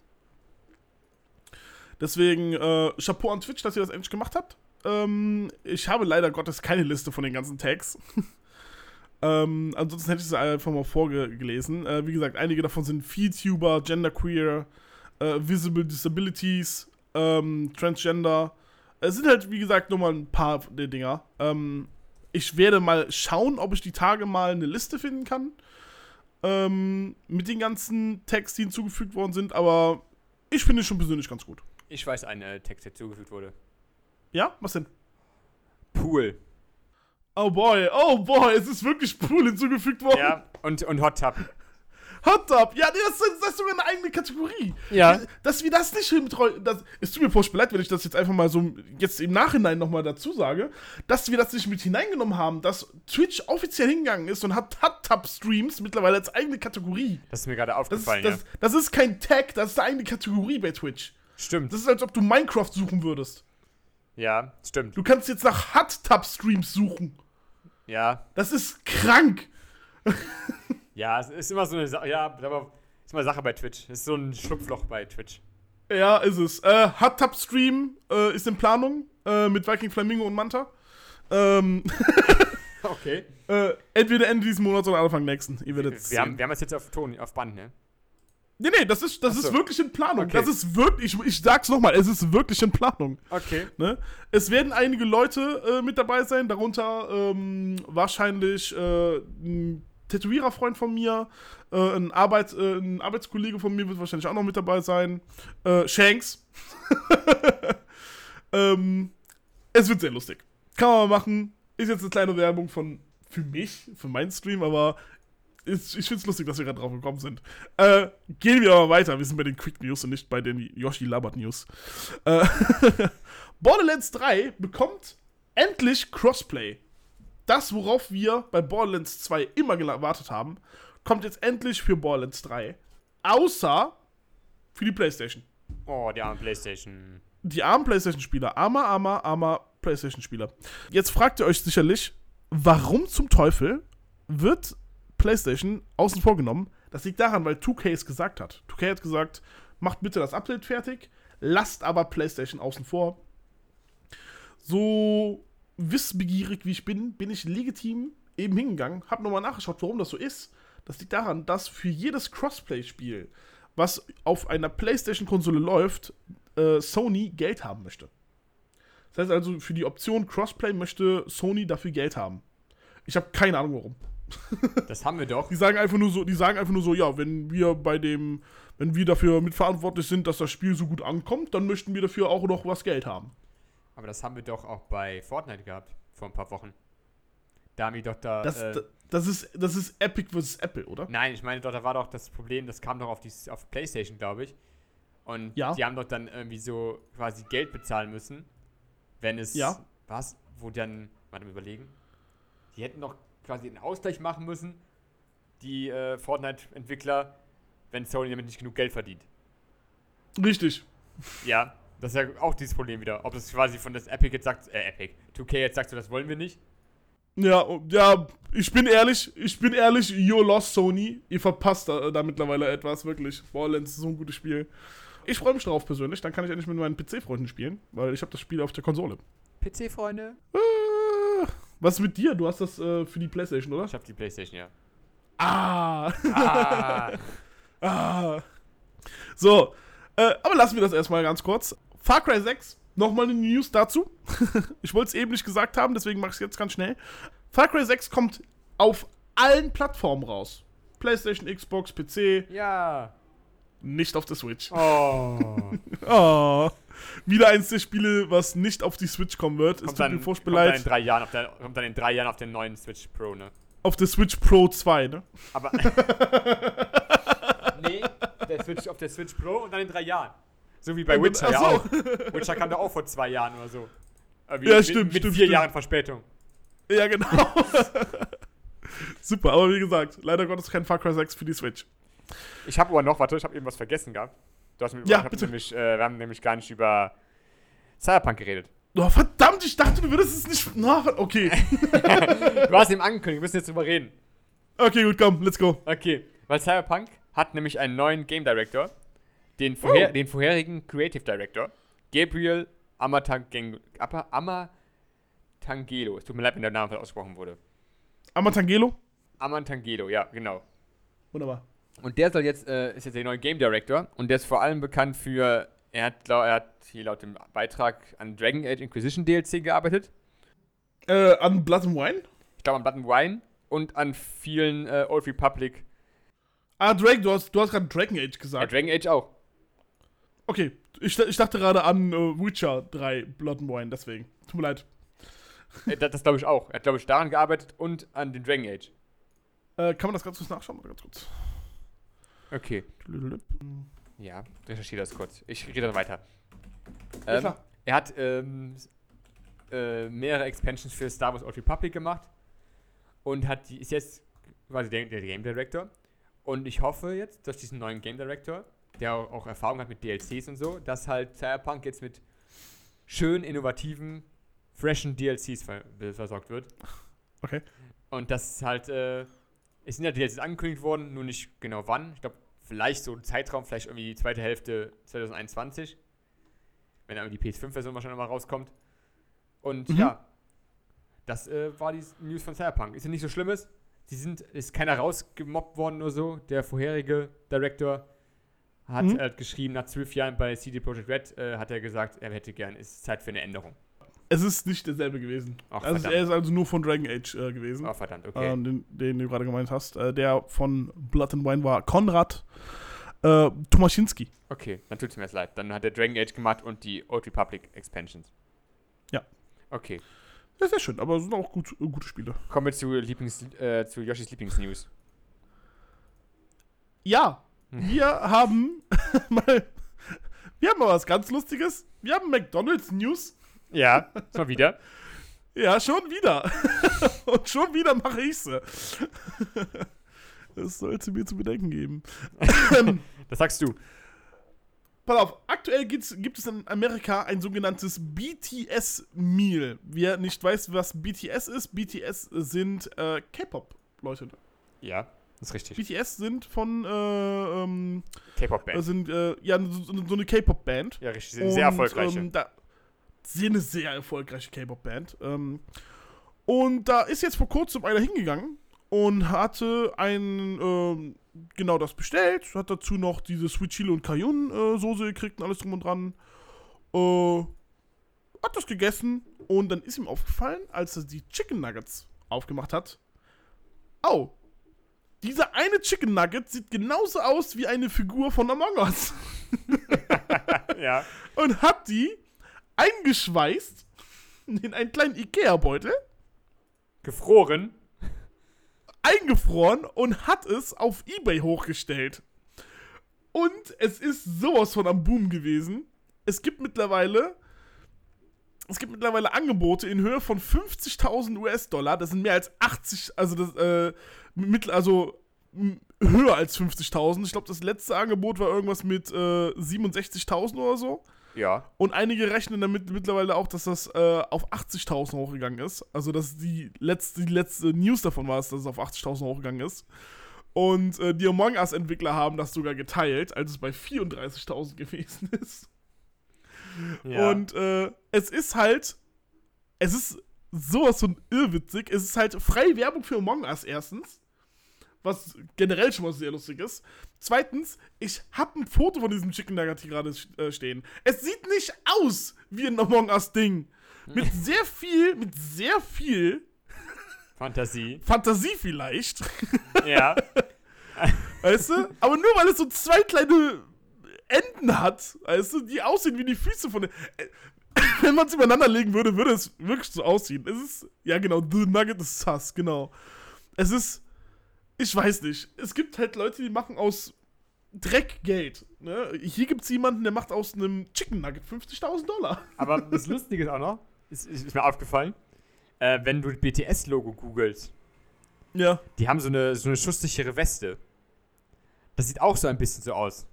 Deswegen, äh, Chapeau an Twitch, dass ihr das endlich gemacht habt. Ähm, ich habe leider Gottes keine Liste von den ganzen Tags. Ähm, ansonsten hätte ich sie einfach mal vorgelesen. Äh, wie gesagt, einige davon sind VTuber, Genderqueer, äh, Visible Disabilities, ähm, Transgender. Es sind halt, wie gesagt, nur mal ein paar der Dinger. Ähm, ich werde mal schauen, ob ich die Tage mal eine Liste finden kann. Ähm, mit den ganzen Tags, die hinzugefügt worden sind, aber ich finde es schon persönlich ganz gut. Ich weiß einen äh, Text, der zugefügt wurde. Ja, was denn? Pool. Oh boy, oh boy, es ist wirklich Pool hinzugefügt worden. Ja, und, und Hot Tub. Hot Tub, ja, das, ist- das ist sogar eine eigene Kategorie. Ja. Dass wir das nicht das, es tut mir furchtbar leid, wenn ich das jetzt einfach mal so jetzt im Nachhinein nochmal dazu sage, dass wir das nicht mit hineingenommen haben, dass Twitch offiziell hingegangen ist und hat Hot Tub Streams mittlerweile als eigene Kategorie. Das ist mir gerade Das aufgefallen, das, das ist kein Tag, das ist eine eigene Kategorie bei Twitch. ja. Stimmt. Das ist, als ob du Minecraft suchen würdest. ja, stimmt. Du kannst jetzt nach Hot Tub Streams suchen. Ja. Das ist krank. Ja, es ist immer so eine Sache. Ja, ist immer Sache bei Twitch. Es ist so ein Schlupfloch bei Twitch. Ja, ist es. Äh, Hot Tub Stream äh, ist in Planung äh, mit Viking Flamingo und Manta. Ähm, Okay. äh, entweder Ende dieses Monats oder Anfang nächsten. Ihr werdet Wir haben, wir haben es jetzt auf Ton, auf Band, ne? Nee, nee, das ist, das so. ist wirklich in Planung. Okay. Das ist wirklich, ich, ich sag's nochmal, es ist wirklich in Planung. Okay. Ne? Es werden einige Leute äh, mit dabei sein, darunter ähm, wahrscheinlich äh, Tätowiererfreund von mir, äh, ein, Arbeit, äh, ein Arbeitskollege von mir wird wahrscheinlich auch noch mit dabei sein, äh, Shanks. ähm, es wird sehr lustig. Kann man mal machen. Ist jetzt eine kleine Werbung von für mich, für meinen Stream, aber ist, ich finde es lustig, dass wir gerade drauf gekommen sind. Äh, gehen wir aber weiter. Wir sind bei den Quick News und nicht bei den Yoshi Labert News. Äh, Borderlands 3 bekommt endlich Crossplay. Das, worauf wir bei Borderlands 2 immer gewartet haben, kommt jetzt endlich für Borderlands 3. Außer für die PlayStation. Oh, die arme Playstation. Die armen PlayStation-Spieler. Armer, armer, armer PlayStation-Spieler. Jetzt fragt ihr euch sicherlich, warum zum Teufel wird PlayStation außen vor genommen? Das liegt daran, weil 2K es gesagt hat. 2K hat gesagt, macht bitte das Update fertig, lasst aber PlayStation außen vor. So wissbegierig wie ich bin, bin ich legitim eben hingegangen, hab nochmal nachgeschaut, warum das so ist. Das liegt daran, dass für jedes Crossplay-Spiel, was auf einer PlayStation-Konsole läuft, äh, Sony Geld haben möchte. Das heißt also, für die Option Crossplay möchte Sony dafür Geld haben. Ich habe keine Ahnung warum. Das haben wir doch. Die sagen einfach nur so, die sagen einfach nur so, ja, wenn wir bei dem, wenn wir dafür mitverantwortlich sind, dass das Spiel so gut ankommt, dann möchten wir dafür auch noch was Geld haben. Aber das haben wir doch auch bei Fortnite gehabt. Vor ein paar Wochen. Da haben die doch da. Das, äh, das ist, das ist Epic vs. Apple, oder? Nein, ich meine doch, da war doch das Problem, das kam doch auf die auf PlayStation, glaube ich. Und Ja. die haben doch dann irgendwie so quasi Geld bezahlen müssen, wenn es Ja. was, wo dann, warte mal überlegen. Die hätten doch quasi einen Ausgleich machen müssen, die äh, Fortnite-Entwickler, wenn Sony damit nicht genug Geld verdient. Richtig. Ja, das ist ja auch dieses Problem wieder. Ob das quasi von das Epic jetzt sagt, äh, Epic, 2K jetzt sagt so, das wollen wir nicht. Ja, und- ja, ich bin ehrlich, ich bin ehrlich, you're lost, Sony. Ihr verpasst da, da mittlerweile etwas, wirklich. Borderlands ist so ein gutes Spiel. Ich freue mich drauf persönlich, dann kann ich endlich mit meinen PC-Freunden spielen, weil ich habe das Spiel auf der Konsole. PC-Freunde? Äh, was ist mit dir? Du hast das äh, für die Playstation, oder? Ich hab die Playstation, ja. Ah, Ah, ah. So, äh, aber lassen wir das erstmal ganz kurz. Far Cry 6, nochmal eine News dazu. ich wollte es eben nicht gesagt haben, deswegen mache ich es jetzt ganz schnell. Far Cry 6 kommt auf allen Plattformen raus. PlayStation, Xbox, PC, ja. nicht auf der Switch. Oh. Oh. Wieder eins der Spiele, was nicht auf die Switch kommen wird. es kommt tut dann, mir furchtbar dann in leid. drei Jahren auf der, kommt dann in drei Jahren auf den neuen Switch Pro, ne? Auf der Switch Pro 2, ne? Aber. nee, der Switch auf der Switch Pro und dann in drei Jahren. So wie bei gut, Witcher ja auch. Witcher kam da auch vor zwei Jahren oder so. Äh, wie- Ja, mit- stimmt, Mit stimmt, vier stimmt. Jahren Verspätung. Ja, genau. Super, aber wie gesagt, leider Gottes kein Far Cry 6 für die Switch. Ich habe aber noch, warte, ich habe eben was vergessen gehabt. Du hast mir, Ja, bitte. Nämlich, äh, wir haben nämlich gar nicht über Cyberpunk geredet. Oh, verdammt, ich dachte, du würdest es nicht. Na, okay. Du hast eben angekündigt, wir müssen jetzt drüber reden. Okay, gut, komm, let's go. Okay, weil Cyberpunk hat nämlich einen neuen Game Director, den, vorher, Oh. den vorherigen Creative Director, Gabriel Amatangelo. Es tut mir leid, wenn der Name falsch ausgesprochen wurde. Amatangelo? Amantangelo, ja, genau. Wunderbar. Und der soll jetzt, äh, ist jetzt der neue Game Director und der ist vor allem bekannt für, er hat, glaub, er hat hier laut dem Beitrag an Dragon Age Inquisition DLC gearbeitet. Äh, an Blood and Wine? Ich glaube an Blood and Wine und an vielen äh, Old Republic. Ah, Dragon, du hast, du hast gerade Dragon Age Ja, gesagt. Dragon Age auch. Okay, ich, ich dachte gerade an äh, Witcher 3 Blood and Wine, deswegen. Tut mir leid. Äh, das das glaube ich auch. Er hat, glaube ich, daran gearbeitet und an den Dragon Age. Äh, kann man das ganz kurz nachschauen? Ganz kurz. Okay. Ja, recherchiere das kurz. Ich rede dann weiter. Ja, Ähm, klar. er hat ähm, äh, mehrere Expansions für Star Wars Old Republic gemacht und hat die, ist jetzt quasi der, der Game Director. Und ich hoffe jetzt, dass diesen neuen Game Director, der auch, Erfahrung hat mit DLCs und so, dass halt Cyberpunk jetzt mit schön innovativen, freshen DLCs ver versorgt wird. Okay. Und das ist halt, äh, es sind ja DLCs angekündigt worden, nur nicht genau wann. Ich glaube, vielleicht so ein Zeitraum, vielleicht irgendwie die zweite Hälfte 2021. Wenn dann die PS5-Version wahrscheinlich nochmal rauskommt. Und Mhm. ja, das äh, war die News von Cyberpunk. Ist ja nicht so Schlimmes. Sie sind, ist keiner rausgemobbt worden oder so. Der vorherige Director hat Mhm. äh, geschrieben, nach zwölf Jahren bei CD Projekt Red äh, hat er gesagt, er hätte gern, es ist Zeit für eine Änderung. Es ist nicht derselbe gewesen. Ach, also er ist also nur von Dragon Age äh, gewesen. Oh, verdammt, okay. ähm, den, den du gerade gemeint hast. Äh, der von Blood and Wine war Konrad äh, Tomaschinski. Okay, dann tut es mir jetzt leid. Dann hat er Dragon Age gemacht und die Old Republic Expansions. Ja. Okay. Ja, sehr schön, aber es sind auch gut, gute Spiele. Kommen wir zu, Lieblings, äh, zu Yoshis Lieblingsnews. Ja, wir haben mal. Wir haben mal was ganz Lustiges. Wir haben McDonalds News. Ja, mal wieder. Ja, schon wieder. Und schon wieder mache ich sie. Das sollte mir zu bedenken geben. Das sagst du. Pass auf, aktuell gibt es in Amerika ein sogenanntes BTS-Meal. Wer nicht weiß, was BTS ist, BTS sind äh, K-Pop-Leute. Ja, ist richtig. BTS sind von, äh, ähm, äh, K-Pop-Band. sind, äh, ja, so, so eine K-Pop-Band. Ja, richtig. Sind sehr Und, erfolgreiche. Ähm, da, sie sind eine sehr erfolgreiche K-Pop-Band. Ähm, und da ist jetzt vor kurzem einer hingegangen und hatte ein, ähm, genau das bestellt. Hat dazu noch diese Sweet Chili und Cayenne äh, Soße gekriegt und alles drum und dran. Äh, hat das gegessen und dann ist ihm aufgefallen, als er die Chicken Nuggets aufgemacht hat. Au! Dieser eine Chicken Nugget sieht genauso aus wie eine Figur von Among Us. ja. und hat die eingeschweißt in einen kleinen Ikea-Beutel, Gefroren. eingefroren und hat es auf Ebay hochgestellt. Und es ist sowas von am Boom gewesen. Es gibt mittlerweile es gibt mittlerweile Angebote in Höhe von 50.000 US-Dollar. Das sind mehr als 80, also das, äh, mittel, also höher als 50.000. Ich glaube, das letzte Angebot war irgendwas mit äh, 67.000 oder so. Ja. Und einige rechnen damit mittlerweile auch, dass das äh, auf 80.000 hochgegangen ist. Also, dass die letzte, die letzte News davon war, dass es auf 80.000 hochgegangen ist. Und äh, die Among Us-Entwickler haben das sogar geteilt, als es bei 34.000 gewesen ist. Ja. Und äh, es ist halt, es ist sowas von irrwitzig. Es ist halt freie Werbung für Among Us erstens. Was generell schon mal sehr lustig ist. Zweitens, ich habe ein Foto von diesem Chicken Nugget hier gerade äh, stehen. Es sieht nicht aus wie ein Among Us Ding. Mit sehr viel, mit sehr viel Fantasie. Fantasie vielleicht. ja. Weißt du? Aber nur weil es so zwei kleine Enden hat, weißt du, die aussehen wie die Füße von. Äh, Wenn man es übereinander legen würde, würde es wirklich so aussehen. Es ist, ja genau, The Nugget ist sus, genau. Es ist, ich weiß nicht. Es gibt halt Leute, die machen aus Dreck Geld. Ne? Hier gibt es jemanden, der macht aus einem Chicken Nugget 50.000 Dollar. Aber das Lustige ist auch noch, ist, ist, ist mir aufgefallen, äh, wenn du BTS-Logo googelst, Ja. die haben so eine, so eine schusssichere Weste. Das sieht auch so ein bisschen so aus.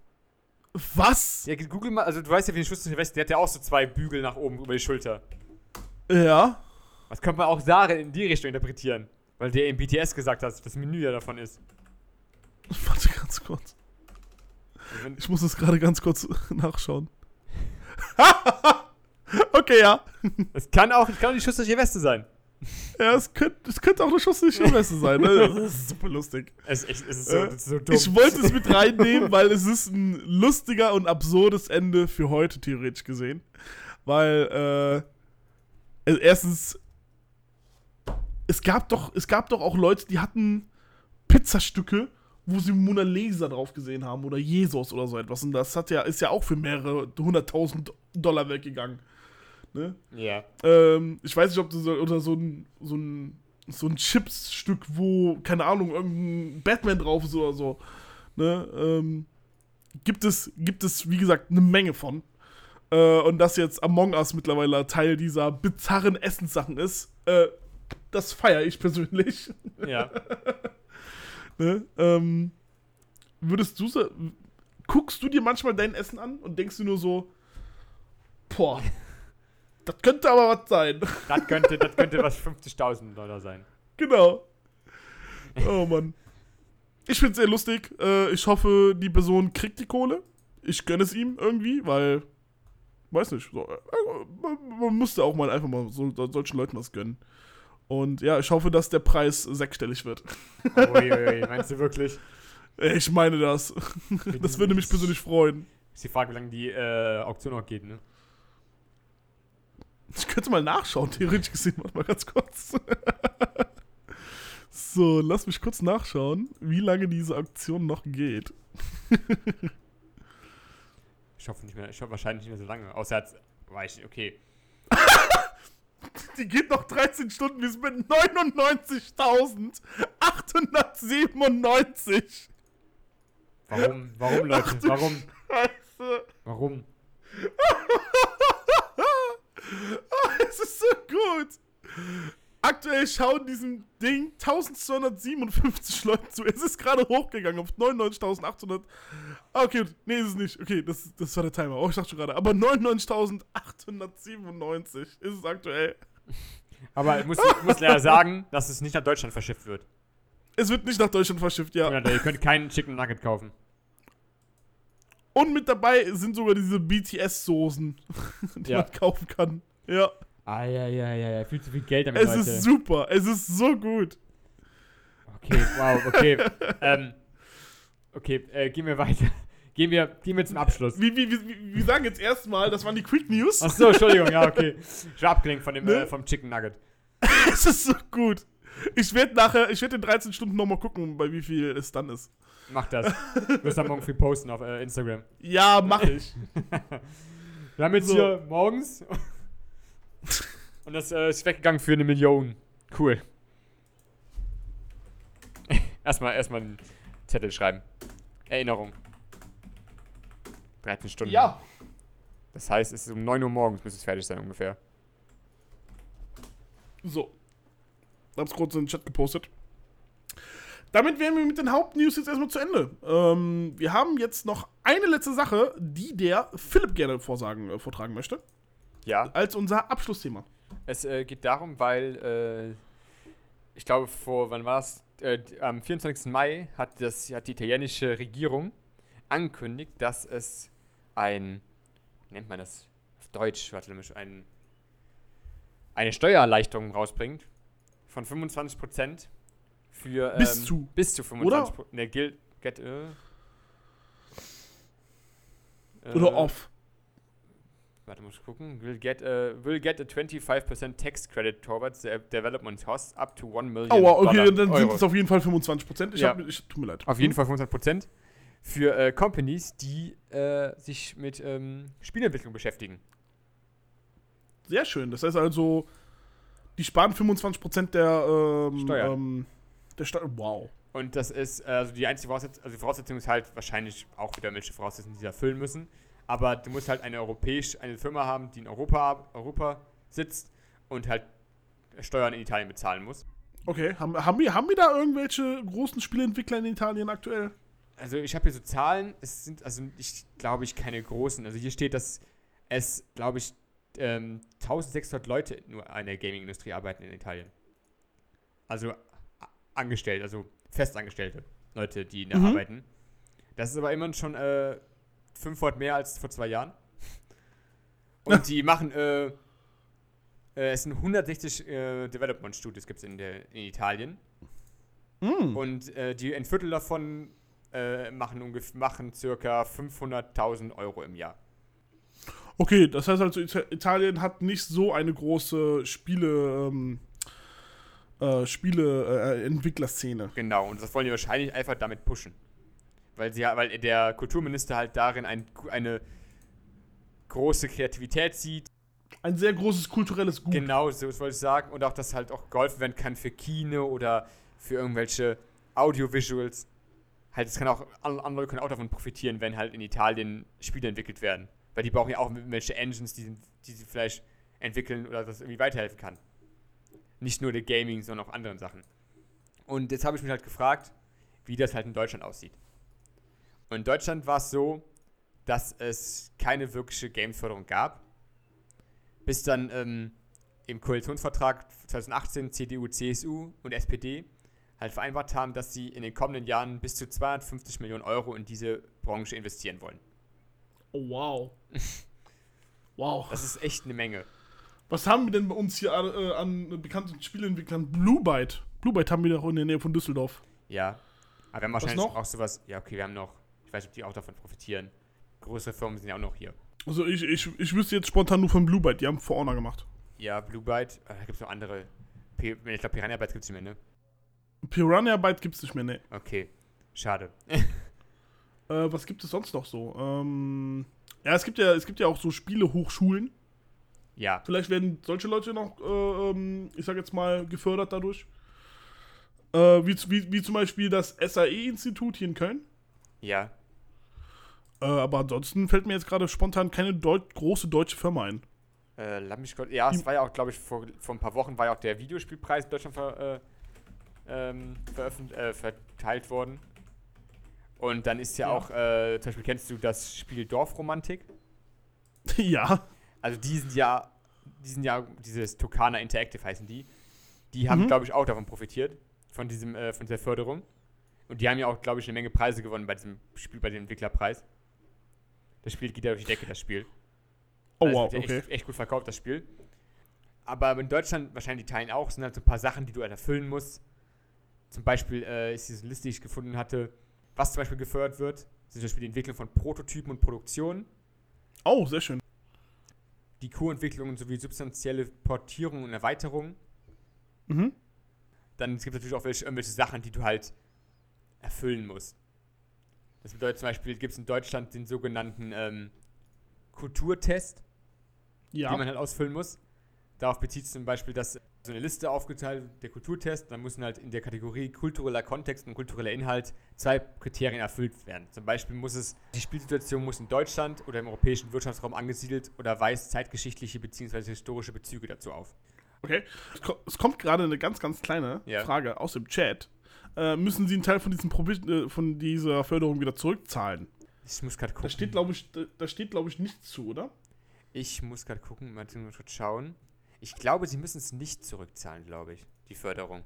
Was? Ja, google mal, also du weißt ja, wie eine schusssichere Weste, die hat ja auch so zwei Bügel nach oben über die Schulter. Ja. Was könnte man auch darin in die Richtung interpretieren? Weil der im BTS gesagt hat, dass das Menü ja davon ist. Warte ganz kurz. Ich muss es gerade ganz kurz nachschauen. okay, ja. Es kann auch, kann auch die schusssichere Weste sein. Ja, es könnte, es könnte auch eine schusssichere Weste sein. Ne? Das ist super lustig. Es, es, es ist so, Äh, so dumm. Ich wollte es mit reinnehmen, weil es ist ein lustiger und absurdes Ende für heute, theoretisch gesehen. Weil, äh, also erstens, es gab doch, es gab doch auch Leute, die hatten Pizzastücke, wo sie Mona Lisa drauf gesehen haben oder Jesus oder so etwas. Und das hat ja, ist ja auch für mehrere hunderttausend Dollar weggegangen. Ne? Ja. Ähm, ich weiß nicht, ob du so, oder so ein, so ein, so ein Chips-Stück, wo, keine Ahnung, irgendein Batman drauf ist oder so. Ne? Ähm, gibt es, gibt es, wie gesagt, eine Menge von. Äh, und dass jetzt Among Us mittlerweile Teil dieser bizarren Essenssachen ist, äh, das feiere ich persönlich. Ja. ne? ähm, würdest du so, guckst du dir manchmal dein Essen an und denkst du nur so, boah, das könnte aber was sein. Das könnte, das könnte was 50.000 Dollar sein. Genau. Oh Mann. Ich find's sehr lustig. Äh, ich hoffe, die Person kriegt die Kohle. Ich gönne es ihm irgendwie, weil. Weiß nicht. So, äh, man, man musste auch mal einfach mal so, solchen Leuten was gönnen. Und ja, ich hoffe, dass der Preis sechsstellig wird. Uiuiui, meinst du wirklich? Ich meine das. Das würde mich persönlich freuen. Ist die Frage, wie lange die äh, Auktion noch geht, ne? Ich könnte mal nachschauen, theoretisch gesehen. Warte mal ganz kurz. So, lass mich kurz nachschauen, wie lange diese Auktion noch geht. Ich hoffe nicht mehr, ich hoffe wahrscheinlich nicht mehr so lange. Außer als, weiß ich, okay. Die geht noch 13 Stunden, wir sind mit 99.897. Warum, warum, Leute, warum, Scheiße. warum? Es ist so gut. Aktuell schauen diesem Ding 1257 Leute zu. Es ist gerade hochgegangen auf 99.800. Ah, okay, nee, ist es nicht. Okay, das, das war der Timer. Oh, ich dachte schon gerade. Aber 99.897 ist es aktuell. Aber ich muss, ich muss leider sagen, dass es nicht nach Deutschland verschifft wird. Es wird nicht nach Deutschland verschifft, ja. Ja. Ihr könnt keinen Chicken Nugget kaufen. Und mit dabei sind sogar diese BTS-Soßen, die Ja. man kaufen kann. Ja. Ah, ja, ja, ja, ja. Viel zu viel Geld damit, Es Leute. ist super. Es ist so gut. Okay, wow, okay. ähm, okay, äh, gehen wir weiter. Gehen wir, gehen wir zum Abschluss. Wie, wie, wie, wir sagen jetzt erstmal, das waren die Quick News. Ach so, Entschuldigung, ja, okay. Ich war abgelenkt von dem, Ne? äh, vom Chicken Nugget. Es ist so gut. Ich werde nachher, ich werde in 13 Stunden nochmal gucken, bei wie viel es dann ist. Mach das. Du wirst dann morgen früh posten auf äh, Instagram. Ja, mache ich. Wir haben jetzt So. hier morgens. Und das äh, ist weggegangen für eine Million. Cool. erstmal, erstmal einen Zettel schreiben. Erinnerung. 13 Stunden. ja. Das heißt, es ist um 9 Uhr morgens, müsste es fertig sein ungefähr. So. Hab's kurz in den Chat gepostet. Damit wären wir mit den Hauptnews jetzt erstmal zu Ende. Ähm, wir haben jetzt noch eine letzte Sache, die der Philipp gerne vorsagen, äh, vortragen möchte, Ja. als unser Abschlussthema. Es äh, geht darum, weil äh, ich glaube, vor, wann war es? Äh, am 24. Mai hat, das, hat die italienische Regierung angekündigt, dass es ein, nennt man das auf Deutsch, warte, ein, eine Steuererleichterung rausbringt von 25% für ähm, Bis zu. bis zu 25 Ne, gilt, get, äh, Oder äh, off. Warte, muss ich gucken. Will get, a, will get a 25% tax credit towards the development costs up to 1 million Oh, wow, okay, Dollar, dann sind es auf jeden Fall 25 Prozent. Ich, Ja. hab, ich tut mir leid. Auf jeden Fall 25% für äh, Companies, die äh, sich mit ähm, Spielentwicklung beschäftigen. Sehr schön. Das heißt also, die sparen 25 Prozent der ähm, Steuer. Ähm. Wow. Und das ist, äh, also die einzige Voraussetzung, also die Voraussetzung ist halt wahrscheinlich auch wieder welche Voraussetzungen, die sie erfüllen müssen. Aber du musst halt eine europäisch, eine Firma haben, die in Europa, Europa sitzt und halt Steuern in Italien bezahlen muss. Okay, haben, haben, wir, haben wir da irgendwelche großen Spieleentwickler in Italien aktuell? Also ich habe hier so Zahlen, es sind also ich glaube ich keine großen. Also hier steht, dass es glaube ich ähm, 1600 Leute nur in der Gaming-Industrie arbeiten in Italien. Also angestellt, also festangestellte Leute, die da Mhm. arbeiten. Das ist aber immerhin schon äh, 500 mehr als vor zwei Jahren. Und die machen äh, Äh, es sind 160 äh, Development Studios gibt es in, der- in Italien. Mm. Und äh, die ein Viertel davon äh, machen, machen circa 500.000 Euro im Jahr. Okay, das heißt also, Ita- Italien hat nicht so eine große Spiele, ähm, äh, Spiele, äh, Entwicklerszene. Genau, und das wollen die wahrscheinlich einfach damit pushen. Weil, sie, weil der Kulturminister halt darin ein, eine große Kreativität sieht. Ein sehr großes kulturelles Gut. Genau, so wollte ich sagen. Und auch, dass halt auch geholfen werden kann für Kino oder für irgendwelche Audiovisuals. Halt, es kann auch, an- andere können auch davon profitieren, wenn halt in Italien Spiele entwickelt werden. Weil die brauchen ja auch irgendwelche Engines, die, die sie vielleicht entwickeln oder das irgendwie weiterhelfen kann. Nicht nur der Gaming, sondern auch anderen Sachen. Und jetzt habe ich mich halt gefragt, wie das halt in Deutschland aussieht. Und in Deutschland war es so, dass es keine wirkliche Gamesförderung gab. Bis dann ähm, im Koalitionsvertrag 2018 CDU, CSU und SPD halt vereinbart haben, dass sie in den kommenden Jahren bis zu 250 Millionen Euro in diese Branche investieren wollen. Oh, wow. wow. Das ist echt eine Menge. Was haben wir denn bei uns hier äh, an bekannten Spieleentwicklern? Blue Byte. Blue Byte haben wir doch in der Nähe von Düsseldorf. Ja. Aber wir haben wahrscheinlich noch? auch sowas. Ja, okay, wir haben noch. Ich weiß nicht, ob die auch davon profitieren. Größere Firmen sind ja auch noch hier. Also ich, ich, ich wüsste jetzt spontan nur von Blue Byte, die haben For Honor gemacht. Ja, Blue Byte. Äh, da gibt es noch andere. P ich glaube, Piranha Bytes gibt es nicht mehr, ne? Piranha Byte gibt's nicht mehr, ne. Okay. Schade. Äh, was gibt es sonst noch so? Ähm, ja, es gibt ja, es gibt ja auch so Spielehochschulen. Ja. Vielleicht werden solche Leute noch, äh, ähm, ich sag jetzt mal, gefördert dadurch. Äh, wie, wie, wie zum Beispiel das SAE-Institut hier in Köln. Ja. Äh, aber ansonsten fällt mir jetzt gerade spontan keine deut große deutsche Firma ein. Äh, lass mich ja, es war ja auch, glaube ich, vor, vor ein paar Wochen war ja auch der Videospielpreis in Deutschland ver, äh, ähm, veröffent- äh, verteilt worden. Und dann ist ja, Ja. auch, äh, zum Beispiel kennst du das Spiel Dorfromantik? ja. Also die sind ja, die sind ja, dieses Tokana Interactive heißen die. Die haben, Mhm. glaube ich, auch davon profitiert, von diesem, äh, von dieser Förderung. Und die haben ja auch, glaube ich, eine Menge Preise gewonnen bei diesem Spiel, bei dem Entwicklerpreis. Das Spiel geht ja durch die Decke, das Spiel. Oh Also wow, ja okay. echt, echt gut verkauft, das Spiel. Aber in Deutschland, wahrscheinlich die Teilen auch, sind halt so ein paar Sachen, die du halt erfüllen musst. Zum Beispiel äh, ist diese Liste, die ich gefunden hatte, was zum Beispiel gefördert wird, sind zum Beispiel die Entwicklung von Prototypen und Produktionen, Oh, sehr schön. Die Co-Entwicklungen sowie substanzielle Portierungen und Erweiterungen. Mhm. Dann gibt es natürlich auch welche, irgendwelche Sachen, die du halt erfüllen musst. Das bedeutet zum Beispiel, gibt es in Deutschland den sogenannten ähm, Kulturtest. die man Ja. halt ausfüllen muss. Darauf bezieht sich zum Beispiel, dass so eine Liste aufgeteilt, der Kulturtest, dann müssen halt in der Kategorie kultureller Kontext und kultureller Inhalt zwei Kriterien erfüllt werden. Zum Beispiel muss es, die Spielsituation muss in Deutschland oder im europäischen Wirtschaftsraum angesiedelt oder weist zeitgeschichtliche bzw. historische Bezüge dazu auf. Okay. Es ko- Es kommt gerade eine ganz, ganz kleine Ja. Frage aus dem Chat. Äh, müssen Sie einen Teil von, diesem Provi äh, von dieser Förderung wieder zurückzahlen? Ich muss gerade Da gucken. steht, glaube ich, da, da steht, glaube ich, nichts zu, oder? ich muss gerade gucken, mal kurz schauen. Ich glaube, sie müssen es nicht zurückzahlen, glaube ich, die Förderung.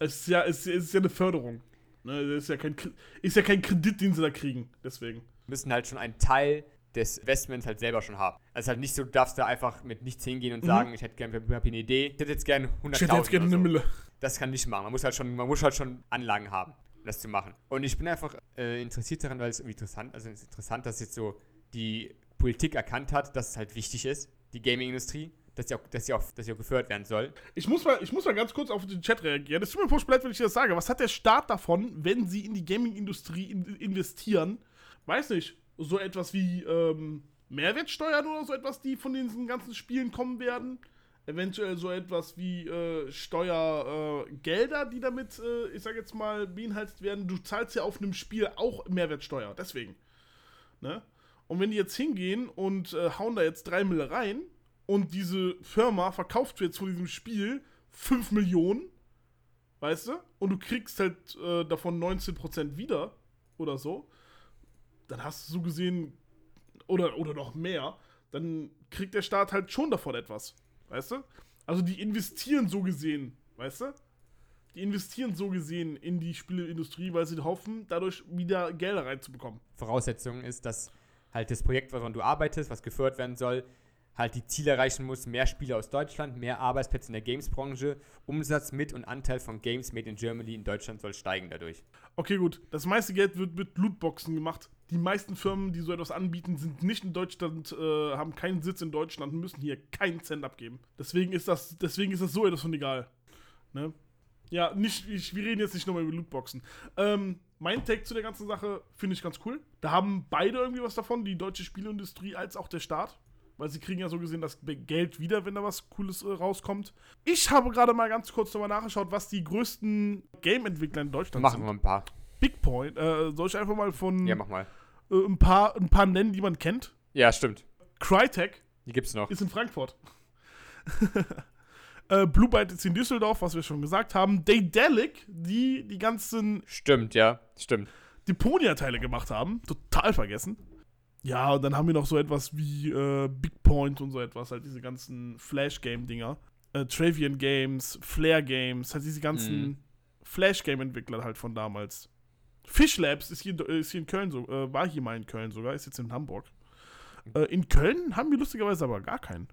Es ist ja, es, es ist ja eine Förderung. Ne, das ist ja, kein, ist ja kein Kredit, den Sie da kriegen. Deswegen. müssen halt schon einen Teil des Investments halt selber schon haben. Also halt nicht so, du darfst da einfach mit nichts hingehen und Mhm. sagen, ich hätte gerne hab eine Idee, ich hätte jetzt gerne 100.000 Ich hätte jetzt gerne oder eine so. Mille. Das kann nicht machen. Man muss halt schon, man muss halt schon Anlagen haben, um das zu machen. Und ich bin einfach äh, interessiert daran, weil es irgendwie interessant, also es ist interessant, dass jetzt so die Politik erkannt hat, dass es halt wichtig ist, die Gaming-Industrie, dass sie auch, dass sie auch, dass sie auch gefördert werden soll. Ich muss, mal, ich muss mal ganz kurz auf den Chat reagieren. Es tut mir furchtbar leid, wenn ich das sage. Was hat der Staat davon, wenn sie in die Gaming-Industrie in, investieren? Weiß nicht, so etwas wie ähm, Mehrwertsteuern oder so etwas, die von diesen ganzen Spielen kommen werden? Eventuell so etwas wie äh, Steuergelder, äh, die damit, äh, ich sag jetzt mal, beinhaltet werden. Du zahlst ja auf einem Spiel auch Mehrwertsteuer, deswegen. Ne? Und wenn die jetzt hingehen und äh, hauen da jetzt 3 Mille rein und diese Firma verkauft jetzt von diesem Spiel 5 Millionen, weißt du? Und du kriegst halt äh, davon 19% wieder oder so, dann hast du so gesehen, oder, oder noch mehr, dann kriegt der Staat halt schon davon etwas, weißt du? Also die investieren so gesehen, weißt du? Die investieren so gesehen in die Spieleindustrie, weil sie hoffen, dadurch wieder Gelder reinzubekommen. Voraussetzung ist, dass halt das Projekt, woran du arbeitest, was gefördert werden soll, halt die Ziele erreichen muss, mehr Spiele aus Deutschland, mehr Arbeitsplätze in der Games-Branche, Umsatz mit und Anteil von Games made in Germany in Deutschland soll steigen dadurch. Okay, gut. Das meiste Geld wird mit Lootboxen gemacht. Die meisten Firmen, die so etwas anbieten, sind nicht in Deutschland, äh, haben keinen Sitz in Deutschland und müssen hier keinen Cent abgeben. Deswegen ist das, deswegen ist das so etwas von egal. Ne? Ja, nicht, ich, wir reden jetzt nicht nochmal über Lootboxen. Ähm, mein Take zu der ganzen Sache finde ich ganz cool. Da haben beide irgendwie was davon, die deutsche Spielindustrie als auch der Staat. Weil sie kriegen ja so gesehen das Geld wieder, wenn da was Cooles äh, rauskommt. Ich habe gerade mal ganz kurz nochmal nachgeschaut, was die größten Game-Entwickler in Deutschland Machen sind. wir ein paar. Big Point. Äh, soll ich einfach mal von Ja, mach mal. äh, ein, paar, ein paar nennen, die man kennt? Ja, stimmt. Crytek Die gibt's noch. ist in Frankfurt. äh, Blue Byte ist in Düsseldorf, was wir schon gesagt haben. Daedalic, die die ganzen Stimmt, ja, stimmt. Deponia-Teile gemacht haben. Total vergessen. Ja, und dann haben wir noch so etwas wie äh, Big Point und so etwas, halt diese ganzen Flash-Game-Dinger. Äh, Travian Games, Flare Games, halt diese ganzen Mhm. Flash-Game-Entwickler halt von damals. Fish Labs ist hier, ist hier in Köln so, äh, war hier mal in Köln sogar, ist jetzt in Hamburg. Äh, in Köln haben wir lustigerweise aber gar keinen.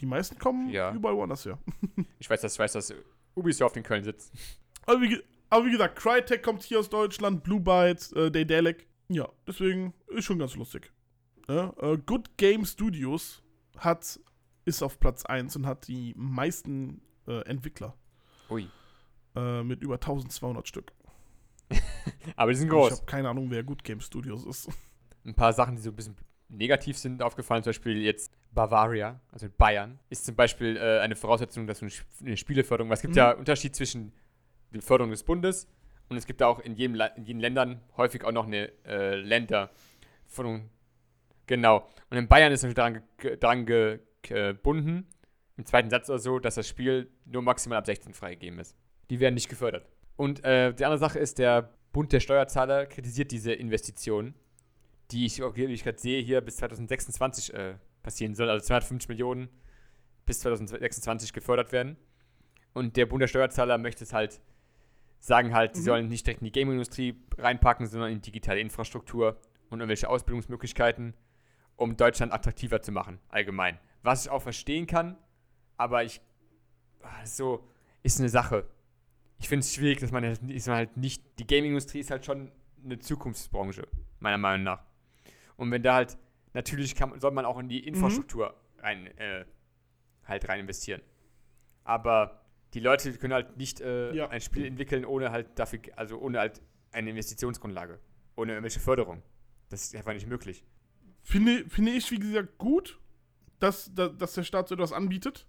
Die meisten kommen Ja. überall woanders her. Ich weiß, dass, ich weiß, dass Ubisoft in Köln sitzt. Aber wie, aber wie gesagt, Crytek kommt hier aus Deutschland, Blue Byte, äh, Daedalic. Ja, deswegen ist schon ganz lustig. Ja, äh, Good Game Studios hat, ist auf Platz 1 und hat die meisten äh, Entwickler Ui. äh, mit über 1200 Stück. Aber die sind Ich groß. habe keine Ahnung, wer Good Game Studios ist. Ein paar Sachen, die so ein bisschen negativ sind, aufgefallen. Zum Beispiel jetzt Bavaria, also Bayern, ist zum Beispiel äh, eine Voraussetzung, dass du eine, Sp- eine Spieleförderung, weil es gibt Mhm. ja Unterschied zwischen der Förderung des Bundes und es gibt auch in, jedem, in jeden Ländern häufig auch noch eine äh, Länderförderung. Genau. Und in Bayern ist natürlich daran, ge gebunden, im zweiten Satz oder so, dass das Spiel nur maximal ab 16 freigegeben ist. Die werden nicht gefördert. Und äh, die andere Sache ist, der Bund der Steuerzahler kritisiert diese Investitionen, die ich, wie ich gerade sehe, hier bis 2026 äh, passieren soll. Also 250 Millionen bis 2026 gefördert werden. Und der Bund der Steuerzahler möchte es halt sagen halt, sie Mhm. sollen nicht direkt in die Gaming-Industrie reinpacken, sondern in digitale Infrastruktur und irgendwelche Ausbildungsmöglichkeiten, um Deutschland attraktiver zu machen, allgemein. Was ich auch verstehen kann, aber ich, ah, so, ist eine Sache. Ich finde es schwierig, dass man, halt- ist man halt nicht, die Gaming-Industrie ist halt schon eine Zukunftsbranche, meiner Meinung nach. Und wenn da halt, natürlich kann, soll man auch in die Infrastruktur rein, äh, halt rein investieren. Aber die Leute können halt nicht äh, Ja. ein Spiel entwickeln, ohne halt dafür, also ohne halt eine Investitionsgrundlage, ohne irgendwelche Förderung. Das ist einfach nicht möglich. Finde, finde ich, wie gesagt, gut, dass, dass, dass der Staat so etwas anbietet.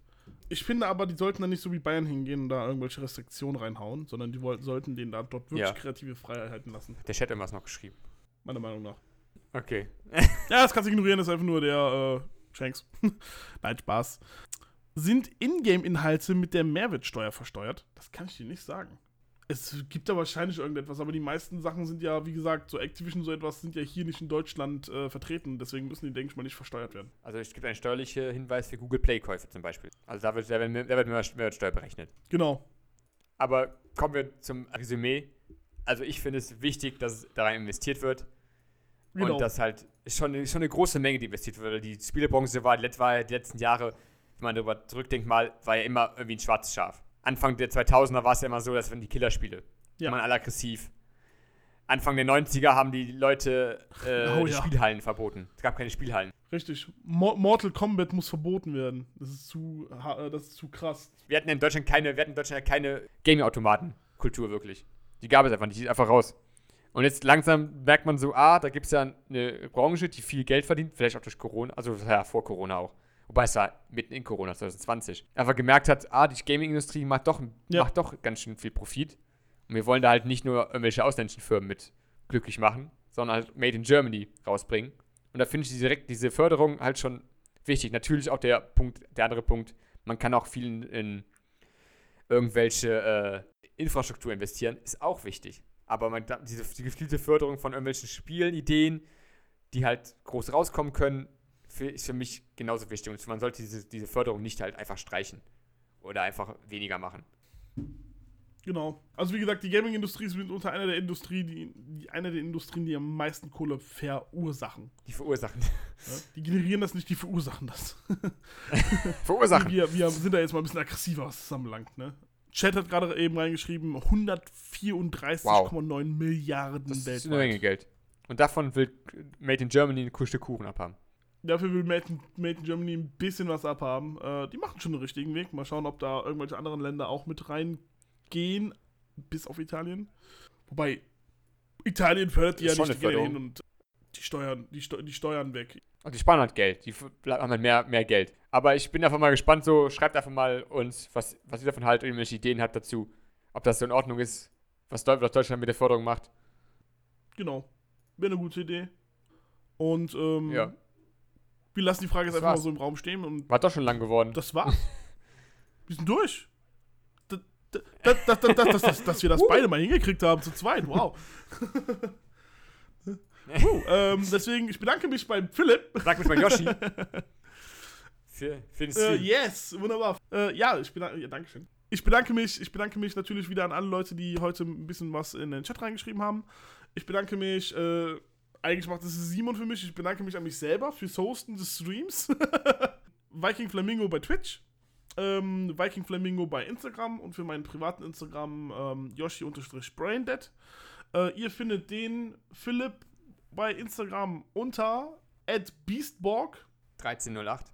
Ich finde aber, die sollten da nicht so wie Bayern hingehen und da irgendwelche Restriktionen reinhauen, sondern die wollten, sollten denen da dort wirklich Ja. kreative Freiheiten lassen. Der Chat hat irgendwas noch geschrieben. Meiner Meinung nach. Okay. Ja, das kannst du ignorieren, das ist einfach nur der äh, Shanks. Nein, Spaß. Sind Ingame-Inhalte mit der Mehrwertsteuer versteuert? Das kann ich dir nicht sagen. Es gibt da wahrscheinlich irgendetwas, aber die meisten Sachen sind ja, wie gesagt, so Activision, so etwas, sind ja hier nicht in Deutschland äh, vertreten. Deswegen müssen die, denke ich mal, nicht versteuert werden. Also es gibt einen steuerlichen Hinweis für Google Play-Käufe zum Beispiel. Also da wird, da wird, da wird Mehrwertsteuer berechnet. Genau. Aber kommen wir zum Resümee. Also ich finde es wichtig, dass da rein investiert wird. Genau. Und das halt ist schon, schon eine große Menge, die investiert wird. Die Spielebranche war, war die letzten Jahre, wenn man darüber zurückdenkt mal, war ja immer irgendwie ein schwarzes Schaf. Anfang der 2000er war es ja immer so, das waren die Killerspiele. Ja. Man alle aggressiv. Anfang der 90er haben die Leute äh, Oh, die ja. Spielhallen verboten. Es gab keine Spielhallen. Richtig. Mo Mortal Kombat muss verboten werden. Das ist zu, äh, das ist zu krass. Wir hatten in Deutschland keine, wir hatten in Deutschland keine Gaming-Automaten-Kultur wirklich. Die gab es einfach nicht, die ist einfach raus. Und jetzt langsam merkt man so, ah, da gibt es ja eine Branche, die viel Geld verdient, vielleicht auch durch Corona, also ja, vor Corona auch. Wobei es war mitten in Corona 2020. Einfach gemerkt hat, ah, die Gaming-Industrie macht doch, Ja. macht doch ganz schön viel Profit. Und wir wollen da halt nicht nur irgendwelche ausländischen Firmen mit glücklich machen, sondern halt Made in Germany rausbringen. Und da finde ich direkt diese Förderung halt schon wichtig. Natürlich auch der Punkt, der andere Punkt, man kann auch viel in, irgendwelche äh, Infrastruktur investieren, ist auch wichtig. Aber man, diese die gezielte Förderung von irgendwelchen Spielideen, die halt groß rauskommen können, für, ist für mich genauso wichtig. Und man sollte diese, diese Förderung nicht halt einfach streichen oder einfach weniger machen. Genau. Also wie gesagt, die Gaming-Industrie ist unter einer der Industrie, die, die einer der Industrien, die am meisten Kohle verursachen. Die verursachen. Ja? Die generieren das nicht, die verursachen das. verursachen. Wir, wir sind da jetzt mal ein bisschen aggressiver, was das anbelangt, ne? Chat hat gerade eben reingeschrieben, 134,9 Wow. Milliarden Das weltweit. ist eine Menge Geld. Und davon will Made in Germany ein Stück Kuchen abhaben. Dafür will Made in, Made in Germany ein bisschen was abhaben. Äh, die machen schon den richtigen Weg. Mal schauen, ob da irgendwelche anderen Länder auch mit reingehen, bis auf Italien. Wobei, Italien fördert die ja nicht, die gehen und die steuern, die, Steu die steuern weg. Und die sparen halt Geld. Die haben halt mehr, mehr Geld. Aber ich bin einfach mal gespannt, so schreibt einfach mal uns, was, was ihr davon haltet, irgendwelche Ideen habt dazu. Ob das so in Ordnung ist, was Deutschland mit der Förderung macht. Genau. Wäre eine gute Idee. Und ähm, Ja. Wir lassen die Frage jetzt Das einfach mal so im Raum stehen und War doch schon lang geworden. das war's. wir sind durch. Das, das, das, das, das, das, das, dass wir das beide mal hingekriegt haben zu zweit. Wow. Puh, ähm, deswegen, ich bedanke mich beim Philipp. Sag mich mal Yoshi. Äh, yes, wunderbar. Äh, ja, ich bedanke, ja, Dankeschön. Ich bedanke mich, ich bedanke mich natürlich wieder an alle Leute, die heute ein bisschen was in den Chat reingeschrieben haben. Ich bedanke mich, äh, eigentlich macht das Simon für mich. Ich bedanke mich an mich selber fürs Hosten des Streams. Viking Flamingo bei Twitch. Ähm, Viking Flamingo bei Instagram und für meinen privaten Instagram ähm, Yoshi-Braindead. Äh, ihr findet den Philipp bei Instagram unter @beastborg 1308.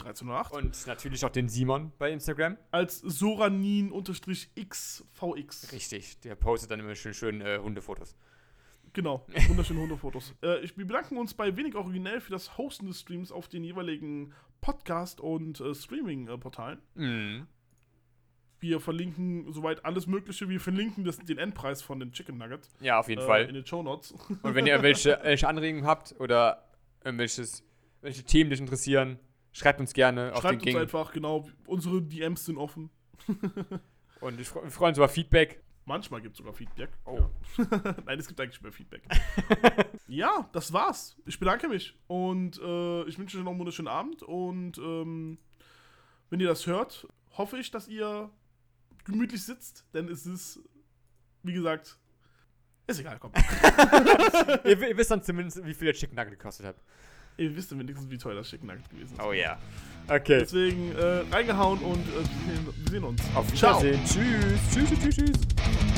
1308 Und natürlich auch den Simon bei Instagram. als Soranin-XVX. Richtig, der postet dann immer schön, schön äh, Hundefotos. Genau, wunderschöne Hundefotos. äh, ich, wir bedanken uns bei Wenig Originell für das Hosten des Streams auf den jeweiligen Podcast- und äh, Streaming-Portalen. Mhm. Wir verlinken soweit alles Mögliche. Wir verlinken das, den Endpreis von den Chicken Nuggets Ja, auf jeden äh, Fall. in den Show Notes. Und wenn ihr irgendwelche, welche Anregungen habt oder irgendwelches, welche Themen dich interessieren, schreibt uns gerne auf Schreibt den uns Ging. einfach, genau. Unsere DMs sind offen. Und ich wir freuen uns über Feedback. Manchmal gibt es sogar Feedback. Oh. Ja. Nein, es gibt eigentlich mehr Feedback. ja, das war's. Ich bedanke mich und äh, ich wünsche euch noch einen wunderschönen Abend. Und ähm, wenn ihr das hört, hoffe ich, dass ihr gemütlich sitzt, denn es ist, wie gesagt, ist egal, komm. ihr, ihr wisst dann zumindest, wie viel der Chicken Nugget gekostet hat. Ihr wisst ja wenigstens, wie teuer das Chicken Nugget gewesen ist. Oh ja. Okay. Deswegen äh, reingehauen und äh, wir, sehen, wir sehen uns. Auf Ciao. Wiedersehen. Tschüss. Tschüss, tschüss, tschüss.